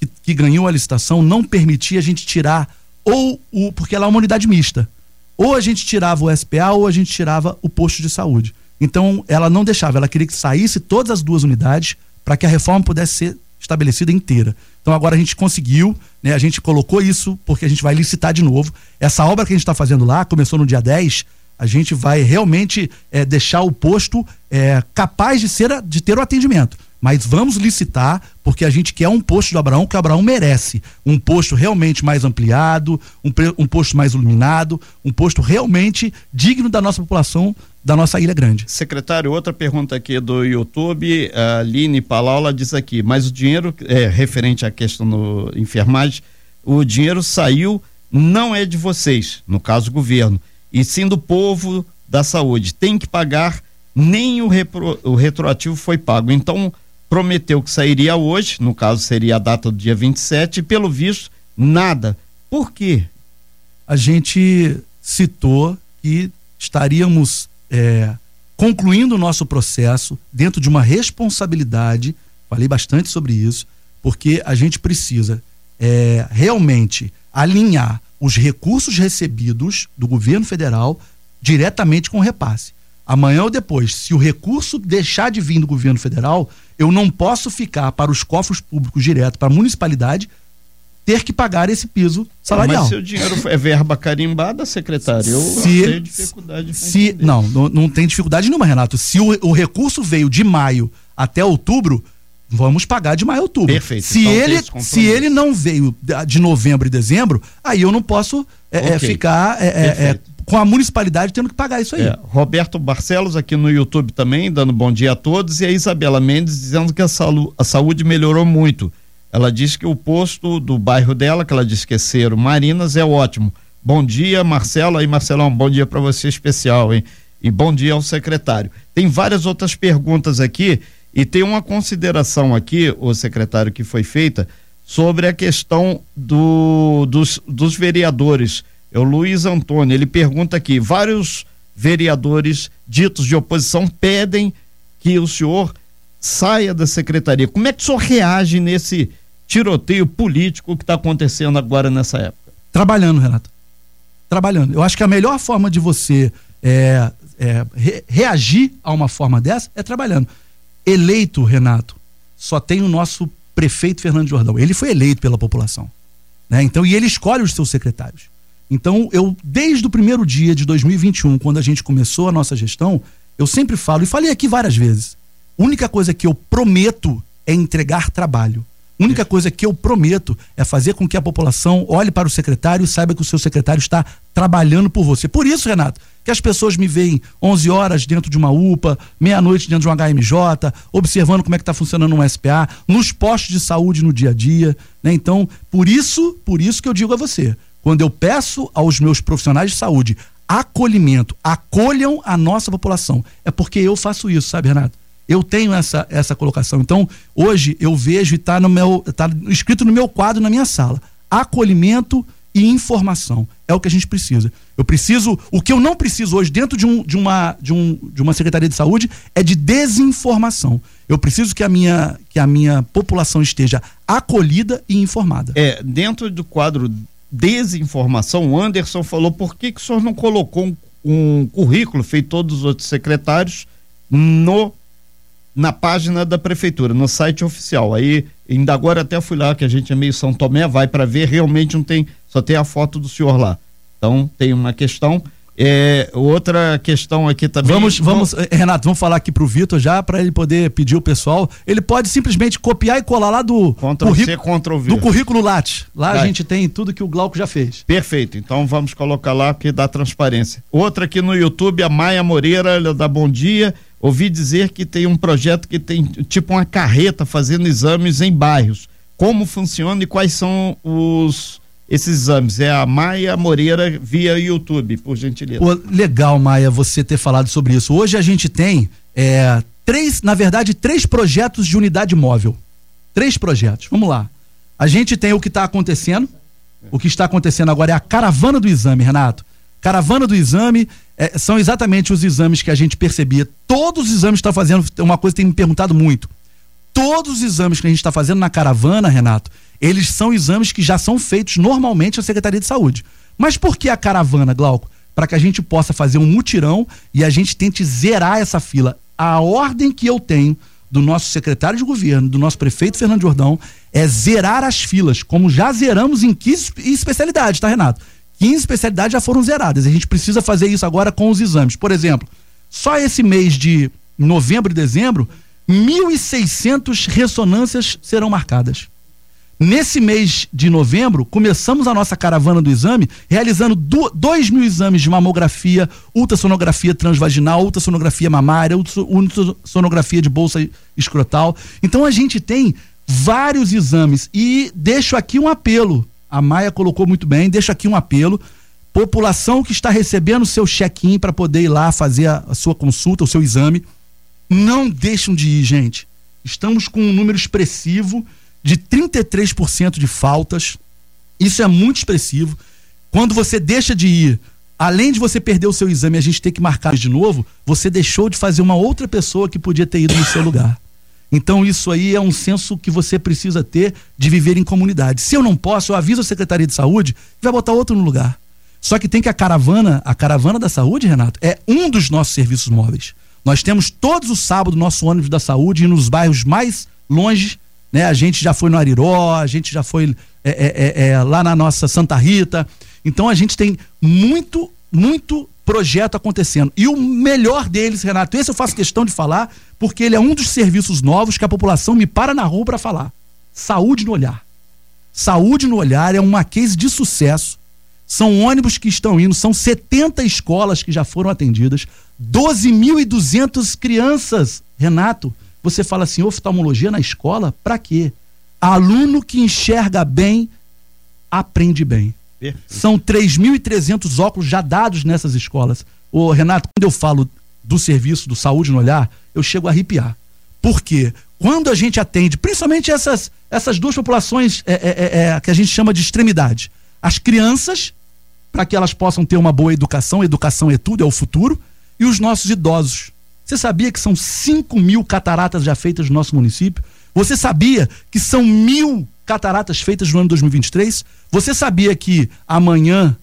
que, que, ganhou a licitação não permitia a gente tirar ou o. porque ela é uma unidade mista. Ou a gente tirava o SPA ou a gente tirava o posto de saúde. Então ela não deixava, ela queria que saísse todas as duas unidades para que a reforma pudesse ser estabelecida inteira. Então agora a gente conseguiu, né? A gente colocou isso porque a gente vai licitar de novo. Essa obra que a gente está fazendo lá, começou no dia 10, a gente vai realmente é, deixar o posto é, capaz de, ser, de ter o atendimento mas vamos licitar porque a gente quer um posto do Abraão que o Abraão merece. Um posto realmente mais ampliado, um, um posto mais iluminado, um posto realmente digno da nossa população, da nossa Ilha Grande. Secretário, outra pergunta aqui do YouTube, a Aline Palaula diz aqui, mas o dinheiro, é, referente à questão do enfermagem, o dinheiro saiu, não é de vocês, no caso governo, e sim do povo da saúde. Tem que pagar, nem o, repro, o retroativo foi pago. Então, prometeu que sairia hoje, no caso seria a data do dia 27, e pelo visto, nada. Por quê? A gente citou que estaríamos é, concluindo o nosso processo dentro de uma responsabilidade, falei bastante sobre isso, porque a gente precisa é, realmente alinhar os recursos recebidos do governo federal diretamente com o repasse. Amanhã ou depois, se o recurso deixar de vir do governo federal, eu não posso ficar para os cofres públicos direto, para a municipalidade, ter que pagar esse piso salarial. Mas se o dinheiro é verba carimbada, secretário, eu se, tenho dificuldade se não, não, não tem dificuldade nenhuma, Renato. Se o, o, recurso veio de maio até outubro, vamos pagar de maio a outubro. Perfeito. Se, então, ele, se ele não veio de novembro e dezembro, aí eu não posso é, é okay. ficar é, é, é com a municipalidade tendo que pagar isso aí. É, Roberto Barcelos aqui no YouTube também, dando bom dia a todos, e a Isabela Mendes dizendo que a, salu, a saúde melhorou muito. Ela disse que o posto do bairro dela, que ela disse que é Cero Marinas, é ótimo. Bom dia, Marcelo. Aí, Marcelão, bom dia para você especial, hein? E bom dia ao secretário. Tem várias outras perguntas aqui e tem uma consideração aqui, o secretário, que foi feita sobre a questão do, dos, dos vereadores é o Luiz Antônio. Ele pergunta aqui: vários vereadores ditos de oposição pedem que o senhor saia da secretaria. Como é que o senhor reage nesse tiroteio político que está acontecendo agora nessa época? Trabalhando, Renato. Trabalhando. Eu acho que a melhor forma de você é, é, re, reagir a uma forma dessa é trabalhando. Eleito, Renato, só tem o nosso prefeito Fernando Jordão. Ele foi eleito pela população. Né? Então, e ele escolhe os seus secretários. Então, eu, desde o primeiro dia de 2021, quando a gente começou a nossa gestão, eu sempre falo, e falei aqui várias vezes: a única coisa que eu prometo é entregar trabalho. A única coisa que eu prometo é fazer com que a população olhe para o secretário e saiba que o seu secretário está trabalhando por você. Por isso, Renato, que as pessoas me veem 11 horas dentro de uma UPA, meia-noite dentro de um HMJ, observando como é que está funcionando um SPA, nos postos de saúde no dia a dia, né? Então, por isso, por isso que eu digo a você, quando eu peço aos meus profissionais de saúde acolhimento, acolham a nossa população, é porque eu faço isso, sabe, Renato? Eu tenho essa, essa colocação. Então, hoje eu vejo e está no meu, tá escrito no meu quadro na minha sala. Acolhimento e informação. É o que a gente precisa. Eu preciso, o que eu não preciso hoje dentro de, um, de, uma, de, um, de uma Secretaria de Saúde é de desinformação. Eu preciso que a minha, que a minha população esteja acolhida e informada. É, dentro do quadro desinformação, o Anderson falou por que, que o senhor não colocou um, um currículo feito todos os outros secretários no na página da prefeitura, no site oficial. Aí, ainda agora até fui lá, que a gente é meio São Tomé, vai para ver, realmente não tem, só tem a foto do senhor lá. Então, tem uma questão. É, outra questão aqui também. Vamos, vamos, eh, Renato, vamos falar aqui pro Vitor já para ele poder pedir o pessoal. Ele pode simplesmente copiar e colar lá do currículo, do currículo Lattes. Lá Vai. a gente tem tudo que o Glauco já fez. Perfeito. Então vamos colocar lá que dá transparência. Outra aqui no YouTube, a Maia Moreira, ela dá bom dia. Ouvi dizer que tem um projeto que tem tipo uma carreta fazendo exames em bairros. Como funciona e quais são os esses exames. É a Maia Moreira via YouTube, por gentileza. Pô, legal, Maia, você ter falado sobre isso. Hoje a gente tem é, três, na verdade, três projetos de unidade móvel. Três projetos. Vamos lá. A gente tem o que está acontecendo. O que está acontecendo agora é a caravana do exame, Renato. Caravana do exame é, são exatamente os exames que a gente percebia. Todos os exames estão fazendo. Uma coisa que tem me perguntado muito. Todos os exames que a gente está fazendo na caravana, Renato, eles são exames que já são feitos normalmente na Secretaria de Saúde. Mas por que a caravana, Glauco? Para que a gente possa fazer um mutirão e a gente tente zerar essa fila. A ordem que eu tenho do nosso secretário de governo, do nosso prefeito Fernando Jordão, é zerar as filas, como já zeramos em 15 especialidades, tá, Renato? 15 especialidades já foram zeradas. A gente precisa fazer isso agora com os exames. Por exemplo, só esse mês de novembro e dezembro, 1.600 ressonâncias serão marcadas. Nesse mês de novembro, começamos a nossa caravana do exame, realizando 2 mil exames de mamografia, ultrassonografia transvaginal, ultrassonografia mamária, ultrassonografia de bolsa escrotal. Então a gente tem vários exames. E deixo aqui um apelo. A Maia colocou muito bem, deixo aqui um apelo. População que está recebendo seu check-in para poder ir lá fazer a, a sua consulta, o seu exame, não deixam de ir, gente. Estamos com um número expressivo de 33% de faltas. Isso é muito expressivo. Quando você deixa de ir, além de você perder o seu exame a gente ter que marcar de novo, você deixou de fazer uma outra pessoa que podia ter ido no seu lugar. Então isso aí é um senso que você precisa ter de viver em comunidade. Se eu não posso, eu aviso a Secretaria de Saúde e vai botar outro no lugar. Só que tem que a caravana, a caravana da saúde, Renato, é um dos nossos serviços móveis. Nós temos todos os sábados nosso ônibus da saúde e nos bairros mais longe né? A gente já foi no Ariró, a gente já foi é, é, é, é, lá na nossa Santa Rita. Então a gente tem muito, muito projeto acontecendo. E o melhor deles, Renato, esse eu faço questão de falar, porque ele é um dos serviços novos que a população me para na rua para falar. Saúde no olhar. Saúde no olhar é uma case de sucesso. São ônibus que estão indo, são 70 escolas que já foram atendidas, 12.200 crianças, Renato, você fala assim, oftalmologia na escola, para quê? Aluno que enxerga bem, aprende bem. Perfeito. São 3.300 óculos já dados nessas escolas. Ô, Renato, quando eu falo do serviço do saúde no olhar, eu chego a arrepiar. Por quê? Quando a gente atende, principalmente essas, essas duas populações é, é, é, é que a gente chama de extremidade, as crianças, para que elas possam ter uma boa educação, educação é tudo, é o futuro, e os nossos idosos, você sabia que são 5 mil cataratas já feitas no nosso município? Você sabia que são mil cataratas feitas no ano 2023? Você sabia que amanhã,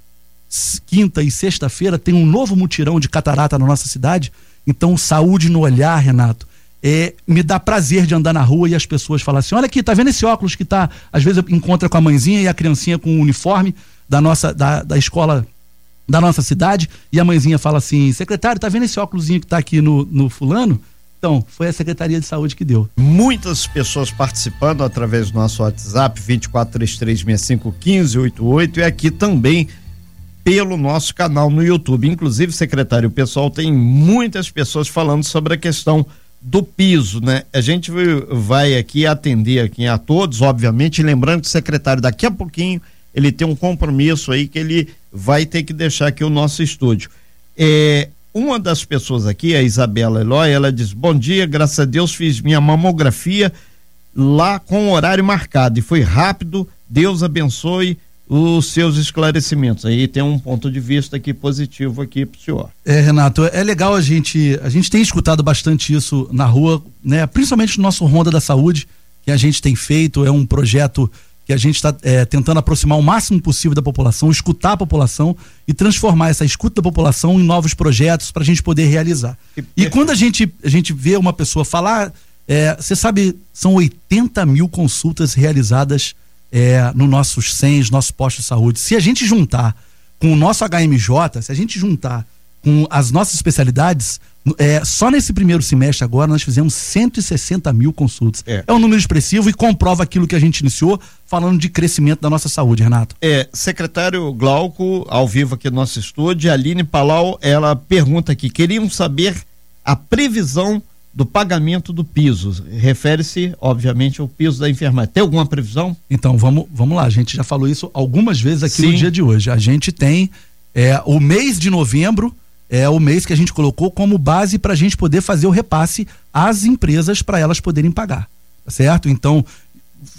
quinta e sexta-feira, tem um novo mutirão de catarata na nossa cidade? Então, saúde no olhar, Renato. É, me dá prazer de andar na rua e as pessoas falam assim: olha aqui, tá vendo esse óculos que tá, às vezes encontra com a mãezinha e a criancinha com o uniforme da nossa da, da escola da nossa cidade e a mãezinha fala assim: secretário, tá vendo esse óculosinho que tá aqui no, no fulano? Então, foi a Secretaria de Saúde que deu. Muitas pessoas participando através do nosso WhatsApp, 2433651588, e aqui também pelo nosso canal no YouTube. Inclusive, secretário, o pessoal tem muitas pessoas falando sobre a questão do piso, né? A gente vai aqui atender aqui a todos, obviamente, lembrando que o secretário daqui a pouquinho ele tem um compromisso aí que ele vai ter que deixar aqui o nosso estúdio. É, uma das pessoas aqui, a Isabela Eloy, ela diz: Bom dia, graças a Deus fiz minha mamografia lá com o horário marcado e foi rápido. Deus abençoe os seus esclarecimentos. Aí tem um ponto de vista aqui positivo aqui pro senhor. É, Renato, é legal a gente, a gente tem escutado bastante isso na rua, né? Principalmente no nosso Ronda da Saúde, que a gente tem feito, é um projeto que a gente está é, tentando aproximar o máximo possível da população, escutar a população e transformar essa escuta da população em novos projetos para a gente poder realizar. E, quando a gente, a gente vê uma pessoa falar, é, você sabe, são 80 mil consultas realizadas é, no nossos CENs, nossos postos de saúde. Se a gente juntar com o nosso HMJ, se a gente juntar com as nossas especialidades, é, só nesse primeiro semestre agora nós fizemos 160 mil consultas. É. é um número expressivo e comprova aquilo que a gente iniciou falando de crescimento da nossa saúde, Renato. É, secretário Glauco, ao vivo aqui no nosso estúdio, Aline Palau, ela pergunta aqui, queriam saber a previsão do pagamento do piso. Refere-se, obviamente, ao piso da enfermagem. Tem alguma previsão? Então, vamos, vamos lá. A gente já falou isso algumas vezes aqui Sim. no dia de hoje. A gente tem é, o mês de novembro é o mês que a gente colocou como base para a gente poder fazer o repasse às empresas para elas poderem pagar, tá certo? Então,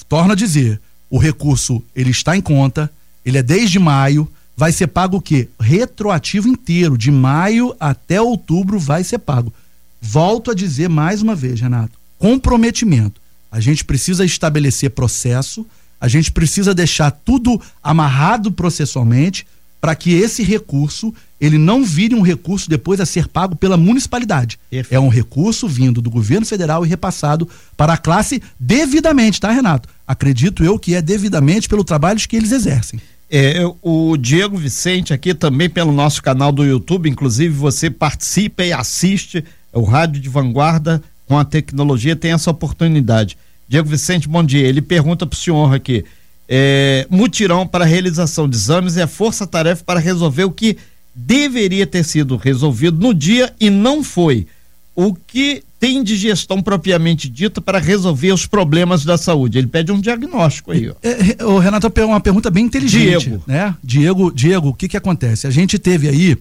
torna a dizer, o recurso ele está em conta, ele é desde maio, vai ser pago o quê? Retroativo inteiro, de maio até outubro vai ser pago. Volto a dizer mais uma vez, Renato, comprometimento. A gente precisa estabelecer processo, a gente precisa deixar tudo amarrado processualmente para que esse recurso ele não vire um recurso depois a ser pago pela municipalidade. Perfeito. É um recurso vindo do governo federal e repassado para a classe devidamente, tá, Renato? Acredito eu que é devidamente pelo trabalho que eles exercem. É, o Diego Vicente aqui também pelo nosso canal do YouTube, inclusive você participa e assiste o Rádio de Vanguarda com a tecnologia, tem essa oportunidade. Diego Vicente, bom dia. Ele pergunta para o senhor aqui: é, mutirão para realização de exames é força-tarefa para resolver o que deveria ter sido resolvido no dia e não foi. O que tem de gestão propriamente dita para resolver os problemas da saúde? Ele pede um diagnóstico aí. Ó. É, o Renato, uma pergunta bem inteligente. Diego. Né? Diego, Diego, o que que acontece? A gente teve aí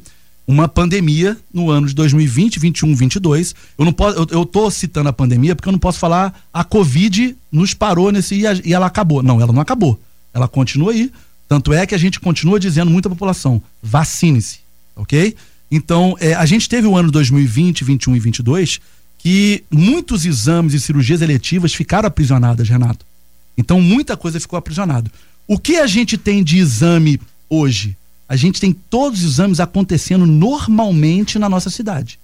uma pandemia no ano de 2020, 21, 22. Eu não posso, eu, eu tô citando a pandemia porque eu não posso falar a Covid nos parou nesse e, a, e ela acabou. Não, ela não acabou. Ela continua aí. Tanto é que a gente continua dizendo muita população, vacine-se, ok? Então, é, a gente teve o ano 2020, 21 e 22 que muitos exames e cirurgias eletivas ficaram aprisionadas, Renato. Então, muita coisa ficou aprisionada. O que a gente tem de exame hoje? A gente tem todos os exames acontecendo normalmente na nossa cidade.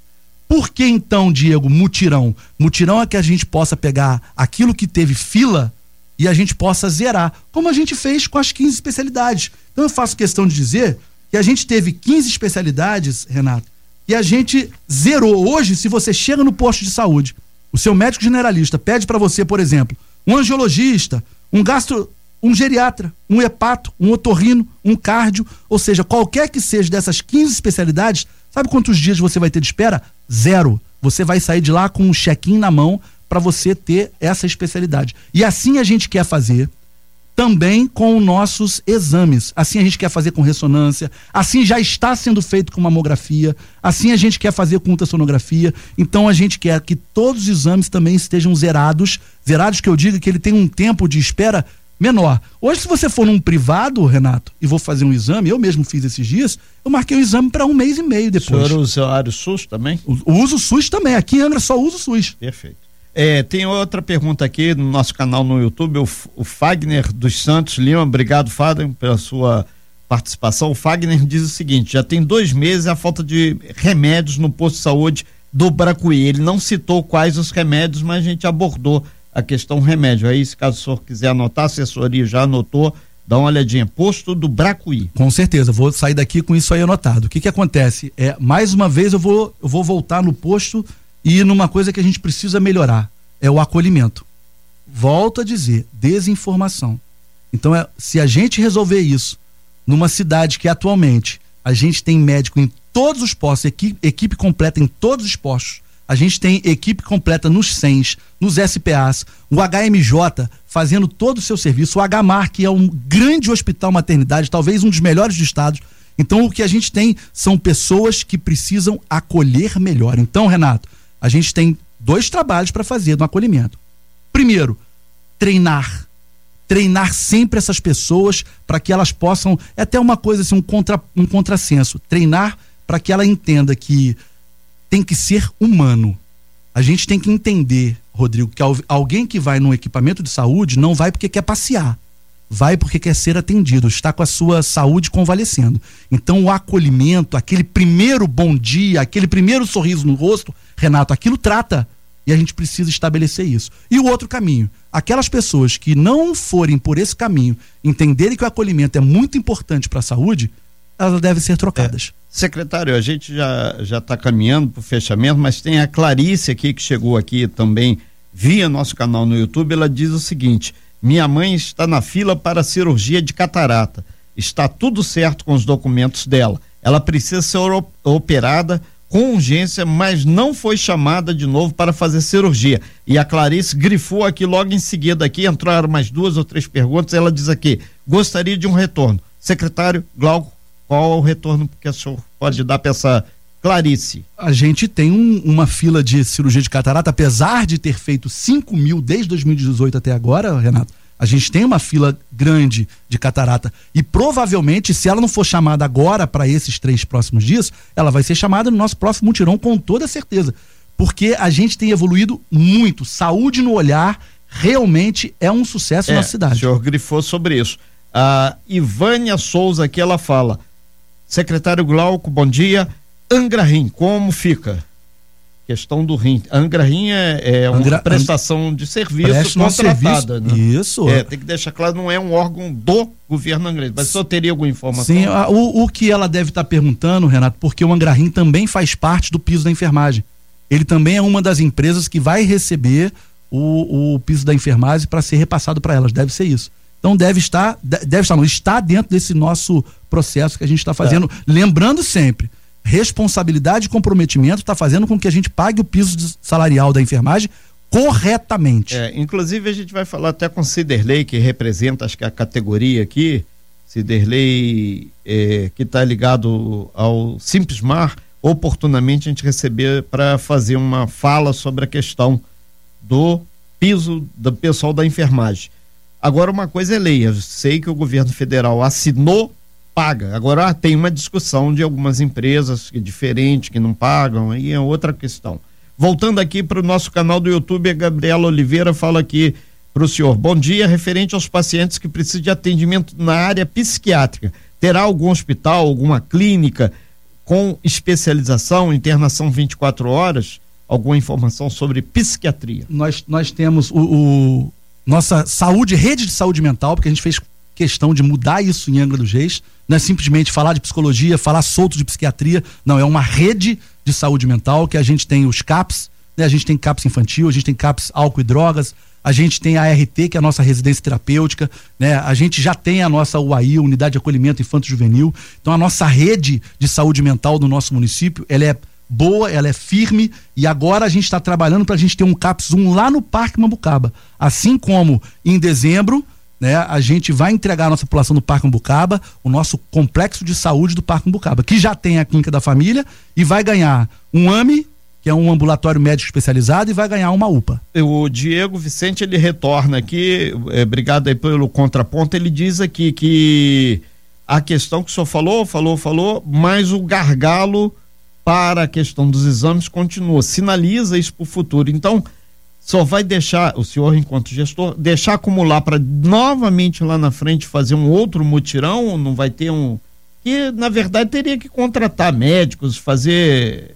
Por que então, Diego, mutirão? Mutirão é que a gente possa pegar aquilo que teve fila e a gente possa zerar, como a gente fez com as 15 especialidades. Então eu faço questão de dizer que a gente teve 15 especialidades, Renato, e a gente zerou. Hoje, se você chega no posto de saúde, o seu médico generalista pede para você, por exemplo, um angiologista, um gastro, um geriatra, um hepato, um otorrino, um cardio, ou seja, qualquer que seja dessas 15 especialidades, sabe quantos dias você vai ter de espera? Zero. Você vai sair de lá com um check-in na mão para você ter essa especialidade. E assim a gente quer fazer também com nossos exames. Assim a gente quer fazer com ressonância, assim já está sendo feito com mamografia, assim a gente quer fazer com ultrassonografia. Então a gente quer que todos os exames também estejam zerados, zerados que eu digo que ele tem um tempo de espera menor. Hoje, se você for num privado, Renato, e vou fazer um exame, eu mesmo fiz esses dias, eu marquei o exame para um mês e meio depois. O senhor usuário SUS também? O, uso SUS também. Aqui em Angra só uso SUS. Perfeito. É, tem outra pergunta aqui no nosso canal no YouTube, o, o Fagner dos Santos Lima, obrigado Fagner pela sua participação. O Fagner diz o seguinte: já tem dois meses a falta de remédios no posto de saúde do Bracuí. Ele não citou quais os remédios, mas a gente abordou a questão remédio. Aí, se caso o senhor quiser anotar, a assessoria já anotou, dá uma olhadinha. Posto do Bracuí. Com certeza, vou sair daqui com isso aí anotado. O que que acontece? É, mais uma vez eu vou, eu vou voltar no posto e numa coisa que a gente precisa melhorar, é o acolhimento. Volto a dizer, desinformação. Então, é, se a gente resolver isso numa cidade que atualmente a gente tem médico em todos os postos, equipe, equipe completa em todos os postos, a gente tem equipe completa nos CENS, nos SPAs, o HMJ fazendo todo o seu serviço, o HMAR, que é um grande hospital maternidade, talvez um dos melhores do estado. Então, o que a gente tem são pessoas que precisam acolher melhor. Então, Renato, a gente tem dois trabalhos para fazer no acolhimento. Primeiro, treinar. Treinar sempre essas pessoas para que elas possam. É até uma coisa assim, um, contra, um contrassenso. Treinar para que ela entenda que tem que ser humano. A gente tem que entender, Rodrigo, que alguém que vai num equipamento de saúde não vai porque quer passear vai porque quer ser atendido, está com a sua saúde convalescendo. Então, o acolhimento, aquele primeiro bom dia, aquele primeiro sorriso no rosto, Renato, aquilo trata. E a gente precisa estabelecer isso. E o outro caminho, aquelas pessoas que não forem por esse caminho, entenderem que o acolhimento é muito importante para a saúde, elas devem ser trocadas. É. Secretário, a gente já já está caminhando para o fechamento, mas tem a Clarice aqui que chegou aqui também via nosso canal no YouTube. Ela diz o seguinte: minha mãe está na fila para cirurgia de catarata. Está tudo certo com os documentos dela. Ela precisa ser operada com urgência, mas não foi chamada de novo para fazer cirurgia. E a Clarice grifou aqui logo em seguida aqui, entraram mais duas ou três perguntas, ela diz aqui, gostaria de um retorno. Secretário Glauco, qual é o retorno que o senhor pode dar para essa Clarice. A gente tem um, uma fila de cirurgia de catarata, apesar de ter feito 5 mil desde 2018 até agora, Renato. A gente tem uma fila grande de catarata e provavelmente, se ela não for chamada agora para esses três próximos dias, ela vai ser chamada no nosso próximo mutirão com toda certeza. Porque a gente tem evoluído muito. Saúde no olhar realmente é um sucesso é, na cidade. O senhor grifou sobre isso. A Ivânia Souza aqui, ela fala: Secretário Glauco, bom dia. Angra Rim, como fica? Questão do rim. Angra Rim é, é uma Angra, prestação de serviço contratada. Serviço, né? Isso. É, tem que deixar claro, não é um órgão do governo angrense. Mas só teria alguma informação? Sim, a, o, o que ela deve estar tá perguntando, Renato, porque o Angra Rim também faz parte do piso da enfermagem. Ele também é uma das empresas que vai receber o, o piso da enfermagem para ser repassado para elas. Deve ser isso. Então deve estar, deve estar, não, está dentro desse nosso processo que a gente está fazendo. É. Lembrando sempre, responsabilidade e comprometimento está fazendo com que a gente pague o piso salarial da enfermagem corretamente. É, inclusive a gente vai falar até com Ciderley, que representa acho que a categoria aqui, Ciderley é, que está ligado ao Simples Mar, oportunamente a gente receber para fazer uma fala sobre a questão do piso do pessoal da enfermagem. Agora uma coisa é lei, eu sei que o governo federal assinou paga. Agora tem uma discussão de algumas empresas que diferentes que não pagam, aí é outra questão. Voltando aqui para o nosso canal do YouTube, a Gabriela Oliveira fala aqui para o senhor. Bom dia, referente aos pacientes que precisam de atendimento na área psiquiátrica. Terá algum hospital, alguma clínica com especialização, internação 24 horas? Alguma informação sobre psiquiatria? Nós, nós temos o, o nossa saúde, rede de saúde mental, porque a gente fez questão de mudar isso em Angra dos Reis. Não é simplesmente falar de psicologia, falar solto de psiquiatria. Não, é uma rede de saúde mental que a gente tem os CAPS, né? a gente tem CAPS infantil, a gente tem CAPS álcool e drogas, a gente tem a ART, que é a nossa residência terapêutica, né? A gente já tem a nossa UAI, Unidade de Acolhimento Infanto Juvenil. Então a nossa rede de saúde mental do nosso município, ela é boa, ela é firme e agora a gente está trabalhando para a gente ter um CAPS 1 lá no Parque Mambucaba. Assim como em dezembro né, a gente vai entregar à nossa população do Parque Umbucaba o nosso complexo de saúde do Parque Umbucaba, que já tem a clínica da família e vai ganhar um AME, que é um ambulatório médico especializado, e vai ganhar uma UPA. O Diego Vicente, ele retorna aqui, é, obrigado aí pelo contraponto, ele diz aqui que a questão que o senhor falou, falou, falou, mas o gargalo para a questão dos exames continua, sinaliza isso para o futuro. Então, só vai deixar, o senhor, enquanto gestor, deixar acumular para novamente lá na frente fazer um outro mutirão? Não vai ter um. Que, na verdade, teria que contratar médicos, fazer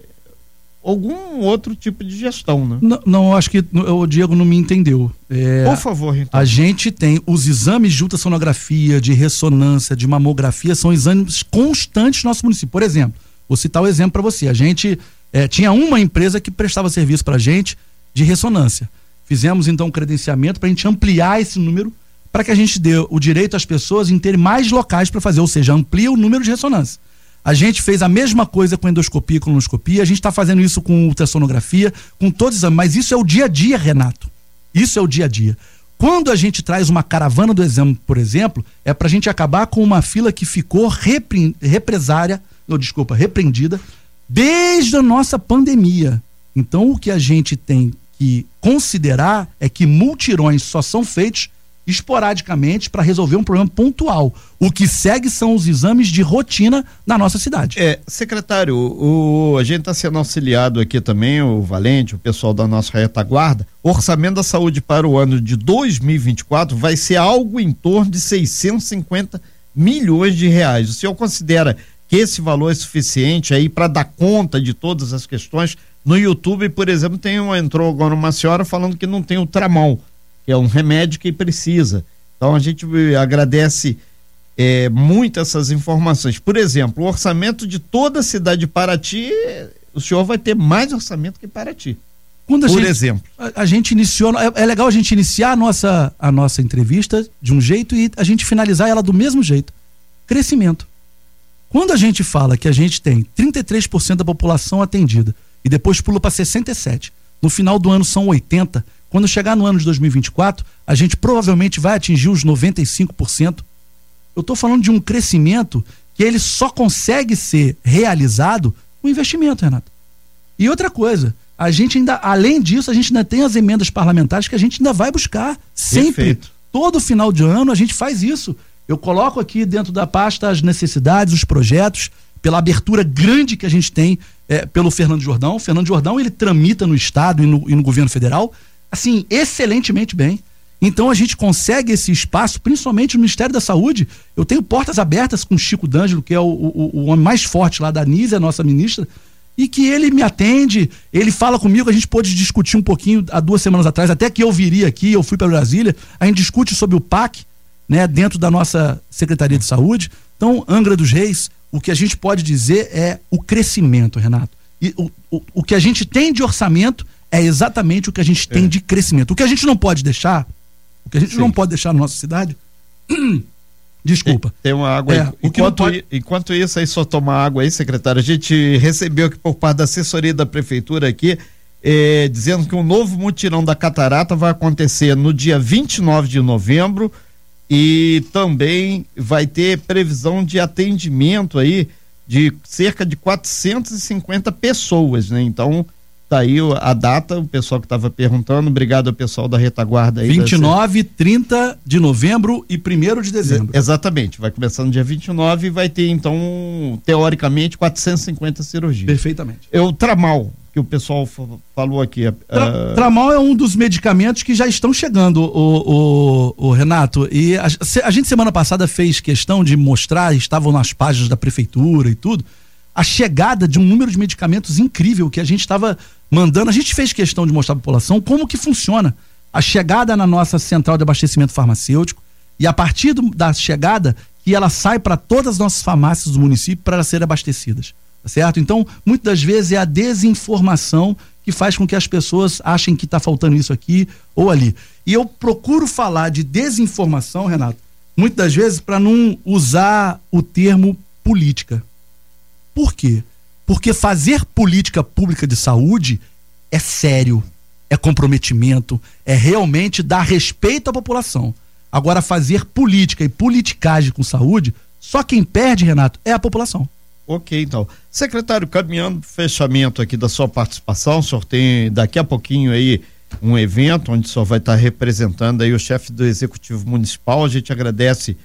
algum outro tipo de gestão, né? Não, não acho que o Diego não me entendeu. É, Por favor, então. A gente tem os exames de ultrassonografia, de ressonância, de mamografia, são exames constantes no nosso município. Por exemplo, vou citar o um exemplo para você. A gente é, tinha uma empresa que prestava serviço para a gente de ressonância. Fizemos então um credenciamento para a gente ampliar esse número, para que a gente dê o direito às pessoas em ter mais locais para fazer, ou seja, amplia o número de ressonância. A gente fez a mesma coisa com endoscopia e colonoscopia, a gente está fazendo isso com ultrassonografia, com todos os mas isso é o dia a dia, Renato. Isso é o dia a dia. Quando a gente traz uma caravana do exame, por exemplo, é para a gente acabar com uma fila que ficou represária, não, desculpa, repreendida, desde a nossa pandemia. Então, o que a gente tem que considerar é que multirões só são feitos esporadicamente para resolver um problema pontual. O que segue são os exames de rotina na nossa cidade. É, secretário, o, a gente está sendo auxiliado aqui também, o Valente, o pessoal da nossa retaguarda. O orçamento da saúde para o ano de 2024 vai ser algo em torno de 650 milhões de reais. O senhor considera que esse valor é suficiente aí para dar conta de todas as questões no YouTube, por exemplo, tem uma, entrou agora uma senhora falando que não tem o tramol, que é um remédio que precisa. Então a gente agradece é, muito essas informações. Por exemplo, o orçamento de toda a cidade de Paraty, o senhor vai ter mais orçamento que Paraty. Quando por gente, exemplo. A, a, gente iniciou. É, é, legal a gente iniciar a nossa, a nossa entrevista de um jeito e a gente finalizar ela do mesmo jeito. Crescimento. Quando a gente fala que a gente tem 33% da população atendida, e depois pula para 67. No final do ano são 80. Quando chegar no ano de 2024, a gente provavelmente vai atingir os 95%. Eu estou falando de um crescimento que ele só consegue ser realizado com investimento, Renato. E outra coisa, a gente ainda, além disso, a gente ainda tem as emendas parlamentares que a gente ainda vai buscar sempre. Perfeito. Todo final de ano a gente faz isso. Eu coloco aqui dentro da pasta as necessidades, os projetos, pela abertura grande que a gente tem é, pelo Fernando Jordão. O Fernando Jordão ele tramita no Estado e no, e no governo federal, assim, excelentemente bem. Então a gente consegue esse espaço, principalmente no Ministério da Saúde. Eu tenho portas abertas com o Chico D'Angelo, que é o, o, o homem mais forte lá da Nise, a nossa ministra, e que ele me atende, ele fala comigo, a gente pôde discutir um pouquinho há duas semanas atrás, até que eu viria aqui, eu fui para Brasília, a gente discute sobre o PAC, né, dentro da nossa Secretaria de Saúde. Então, Angra dos Reis, o que a gente pode dizer é o crescimento, Renato. E o, o, o que a gente tem de orçamento é exatamente o que a gente tem é. de crescimento. O que a gente não pode deixar, o que a gente Sim. não pode deixar na nossa cidade. Desculpa. Tem uma água é, aí. Enquanto, pode... enquanto isso, aí só tomar água aí, secretário. A gente recebeu aqui por parte da assessoria da prefeitura aqui, eh, dizendo que um novo mutirão da catarata vai acontecer no dia 29 de novembro e também vai ter previsão de atendimento aí de cerca de 450 pessoas, né? Então, tá aí a data, o pessoal que estava perguntando, obrigado ao pessoal da retaguarda aí. 29, 30 de novembro e 1 de dezembro. exatamente, vai começar no dia 29 e vai ter então, teoricamente, 450 cirurgias. Perfeitamente. É o Tramal, que o pessoal falou aqui. É, Tra, Tramal é um dos medicamentos que já estão chegando, o, o, o Renato. E a, a, gente semana passada fez questão de mostrar, estavam nas páginas da prefeitura e tudo, a chegada de um número de medicamentos incrível que a gente estava mandando. A gente fez questão de mostrar à população como que funciona a chegada na nossa central de abastecimento farmacêutico e a partir do, da chegada que ela sai para todas as nossas farmácias do município para serem abastecidas. Tá certo? Então, muitas das vezes é a desinformação que faz com que as pessoas achem que está faltando isso aqui ou ali. E eu procuro falar de desinformação, Renato, muitas das vezes para não usar o termo política. Por quê? Porque fazer política pública de saúde é sério, é comprometimento, é realmente dar respeito à população. Agora, fazer política e politicagem com saúde, só quem perde, Renato, é a população. Ok, então. Secretário, caminhando para fechamento aqui da sua participação, o senhor tem daqui a pouquinho aí um evento onde o senhor vai estar representando aí o chefe do Executivo Municipal. A gente agradece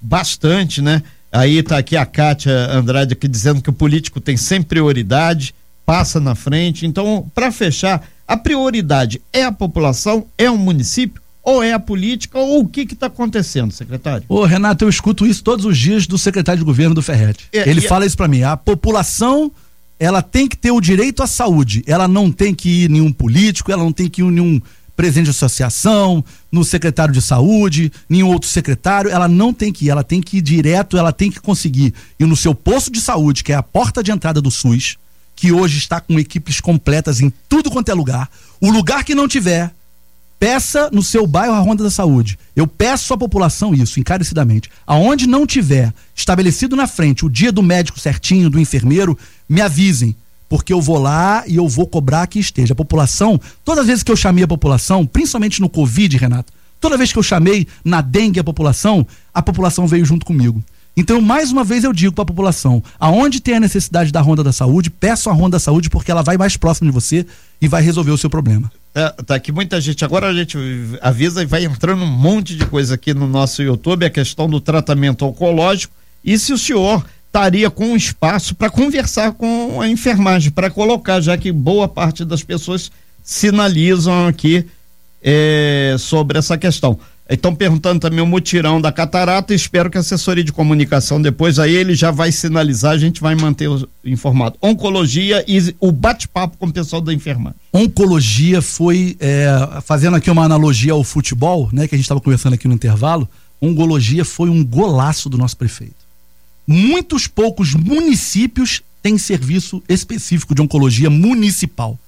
bastante, né? Aí está aqui a Kátia Andrade aqui dizendo que o político tem sempre prioridade, passa na frente. Então, para fechar, a prioridade é a população, é o município ou é a política, ou o que está acontecendo, secretário? Ô, Renato, eu escuto isso todos os dias do secretário de governo do Ferret. É, Ele fala isso para mim. A população ela tem que ter o direito à saúde. Ela não tem que ir nenhum político, ela não tem que ir nenhum presidente de associação, no secretário de saúde, nenhum outro secretário, ela não tem que ir, ela tem que ir direto, ela tem que conseguir ir no seu posto de saúde, que é a porta de entrada do SUS, que hoje está com equipes completas em tudo quanto é lugar. O lugar que não tiver, Peça no seu bairro a Ronda da Saúde. Eu peço à população isso, encarecidamente. Aonde não tiver estabelecido na frente o dia do médico certinho, do enfermeiro, me avisem. Porque eu vou lá e eu vou cobrar que esteja. A população, todas as vezes que eu chamei a população, principalmente no Covid, Renato, toda vez que eu chamei na dengue a população, a população veio junto comigo. Então, mais uma vez eu digo para a população, aonde tem a necessidade da Ronda da Saúde, peço a Ronda da Saúde porque ela vai mais próximo de você e vai resolver o seu problema. É, tá aqui muita gente. Agora a gente avisa e vai entrando um monte de coisa aqui no nosso YouTube, a questão do tratamento oncológico. E se o senhor estaria com um espaço para conversar com a enfermagem, para colocar, já que boa parte das pessoas sinalizam aqui é, sobre essa questão. Estão perguntando também o mutirão da catarata. Espero que a assessoria de comunicação depois aí ele já vai sinalizar, a gente vai manter informado. Oncologia e o bate-papo com o pessoal da enfermagem. Oncologia foi, é, fazendo aqui uma analogia ao futebol, né, que a gente estava conversando aqui no intervalo, oncologia foi um golaço do nosso prefeito. Muitos poucos municípios têm serviço específico de oncologia municipal.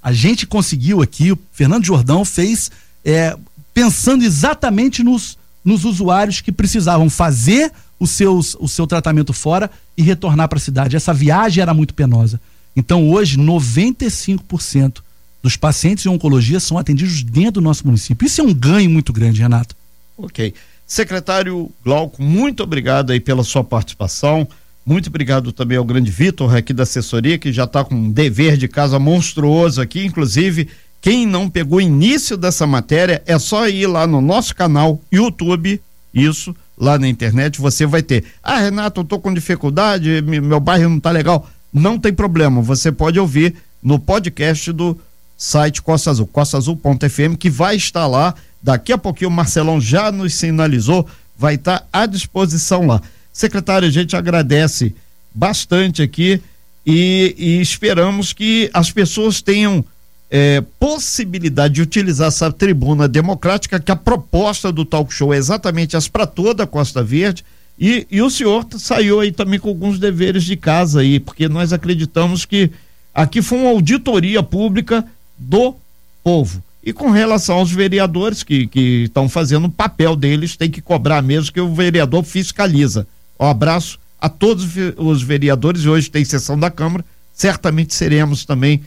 A gente conseguiu aqui, o Fernando Jordão fez é, pensando exatamente nos, nos usuários que precisavam fazer o, seus, o seu tratamento fora e retornar para a cidade. Essa viagem era muito penosa. Então, hoje, 95% dos pacientes em oncologia são atendidos dentro do nosso município. Isso é um ganho muito grande, Renato. Ok. Secretário Glauco, muito obrigado aí pela sua participação. Muito obrigado também ao grande Vitor aqui da assessoria, que já está com um dever de casa monstruoso aqui, inclusive quem não pegou início dessa matéria, é só ir lá no nosso canal YouTube, isso, lá na internet, você vai ter. Ah, Renato, eu tô com dificuldade, meu bairro não tá legal. Não tem problema, você pode ouvir no podcast do site Costa Azul, costaazul.fm, que vai estar lá Daqui a pouquinho o Marcelão já nos sinalizou, vai estar à disposição lá. Secretário, a gente agradece bastante aqui e, e esperamos que as pessoas tenham é, possibilidade de utilizar essa tribuna democrática, que a proposta do talk show é exatamente as para toda a Costa Verde. E, e o senhor saiu aí também com alguns deveres de casa aí, porque nós acreditamos que aqui foi uma auditoria pública do povo. E com relação aos vereadores que estão fazendo o papel deles, tem que cobrar mesmo que o vereador fiscaliza. Um abraço a todos os vereadores, e hoje tem sessão da Câmara, certamente seremos também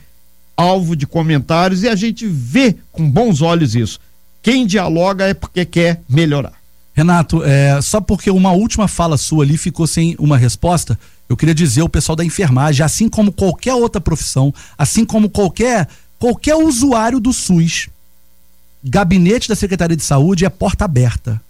alvo de comentários e a gente vê com bons olhos isso. Quem dialoga é porque quer melhorar. Renato, é, só porque uma última fala sua ali ficou sem uma resposta, eu queria dizer ao pessoal da enfermagem, assim como qualquer outra profissão, assim como qualquer qualquer usuário do SUS, gabinete da Secretaria de Saúde é porta aberta.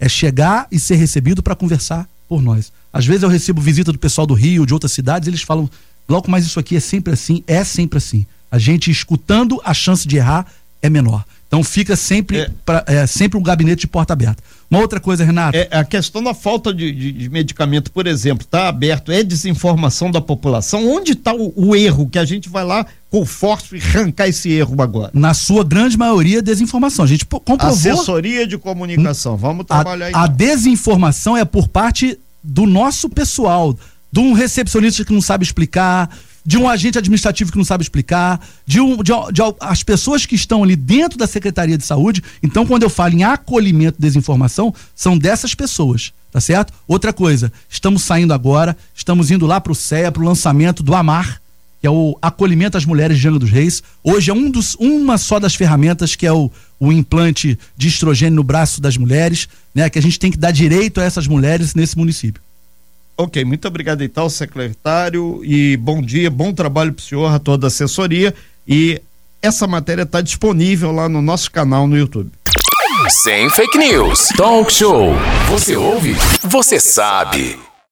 É chegar e ser recebido para conversar por nós. Às vezes eu recebo visita do pessoal do Rio, de outras cidades, eles falam, Glauco, mas isso aqui é sempre assim, é sempre assim. A gente escutando, a chance de errar é menor. Então fica sempre, é, pra, é, sempre um gabinete de porta aberta. Uma outra coisa, Renato. É, a questão da falta de, de, de medicamento, por exemplo, está aberto, é desinformação da população. Onde está o, o, erro que a gente vai lá com força e arrancar esse erro agora? Na sua grande maioria, desinformação. A gente comprovou. Assessoria de comunicação. Vamos trabalhar a, então. a desinformação é por parte do nosso pessoal, de um recepcionista que não sabe explicar, de um agente administrativo que não sabe explicar, de, um, de, de, as pessoas que estão ali dentro da Secretaria de Saúde. Então, quando eu falo em acolhimento de desinformação, são dessas pessoas, tá certo? Outra coisa, estamos saindo agora, estamos indo lá para o CEA, para o lançamento do AMAR, que é o acolhimento às mulheres de Angra dos Reis. Hoje é um dos, uma só das ferramentas que é o, o implante de estrogênio no braço das mulheres, né? Que a gente tem que dar direito a essas mulheres nesse município. Ok, muito obrigado então, secretário, e bom dia, bom trabalho para o senhor, a toda a assessoria. E essa matéria está disponível lá no nosso canal no YouTube. Sem fake news. Talk show. Você ouve? Você sabe.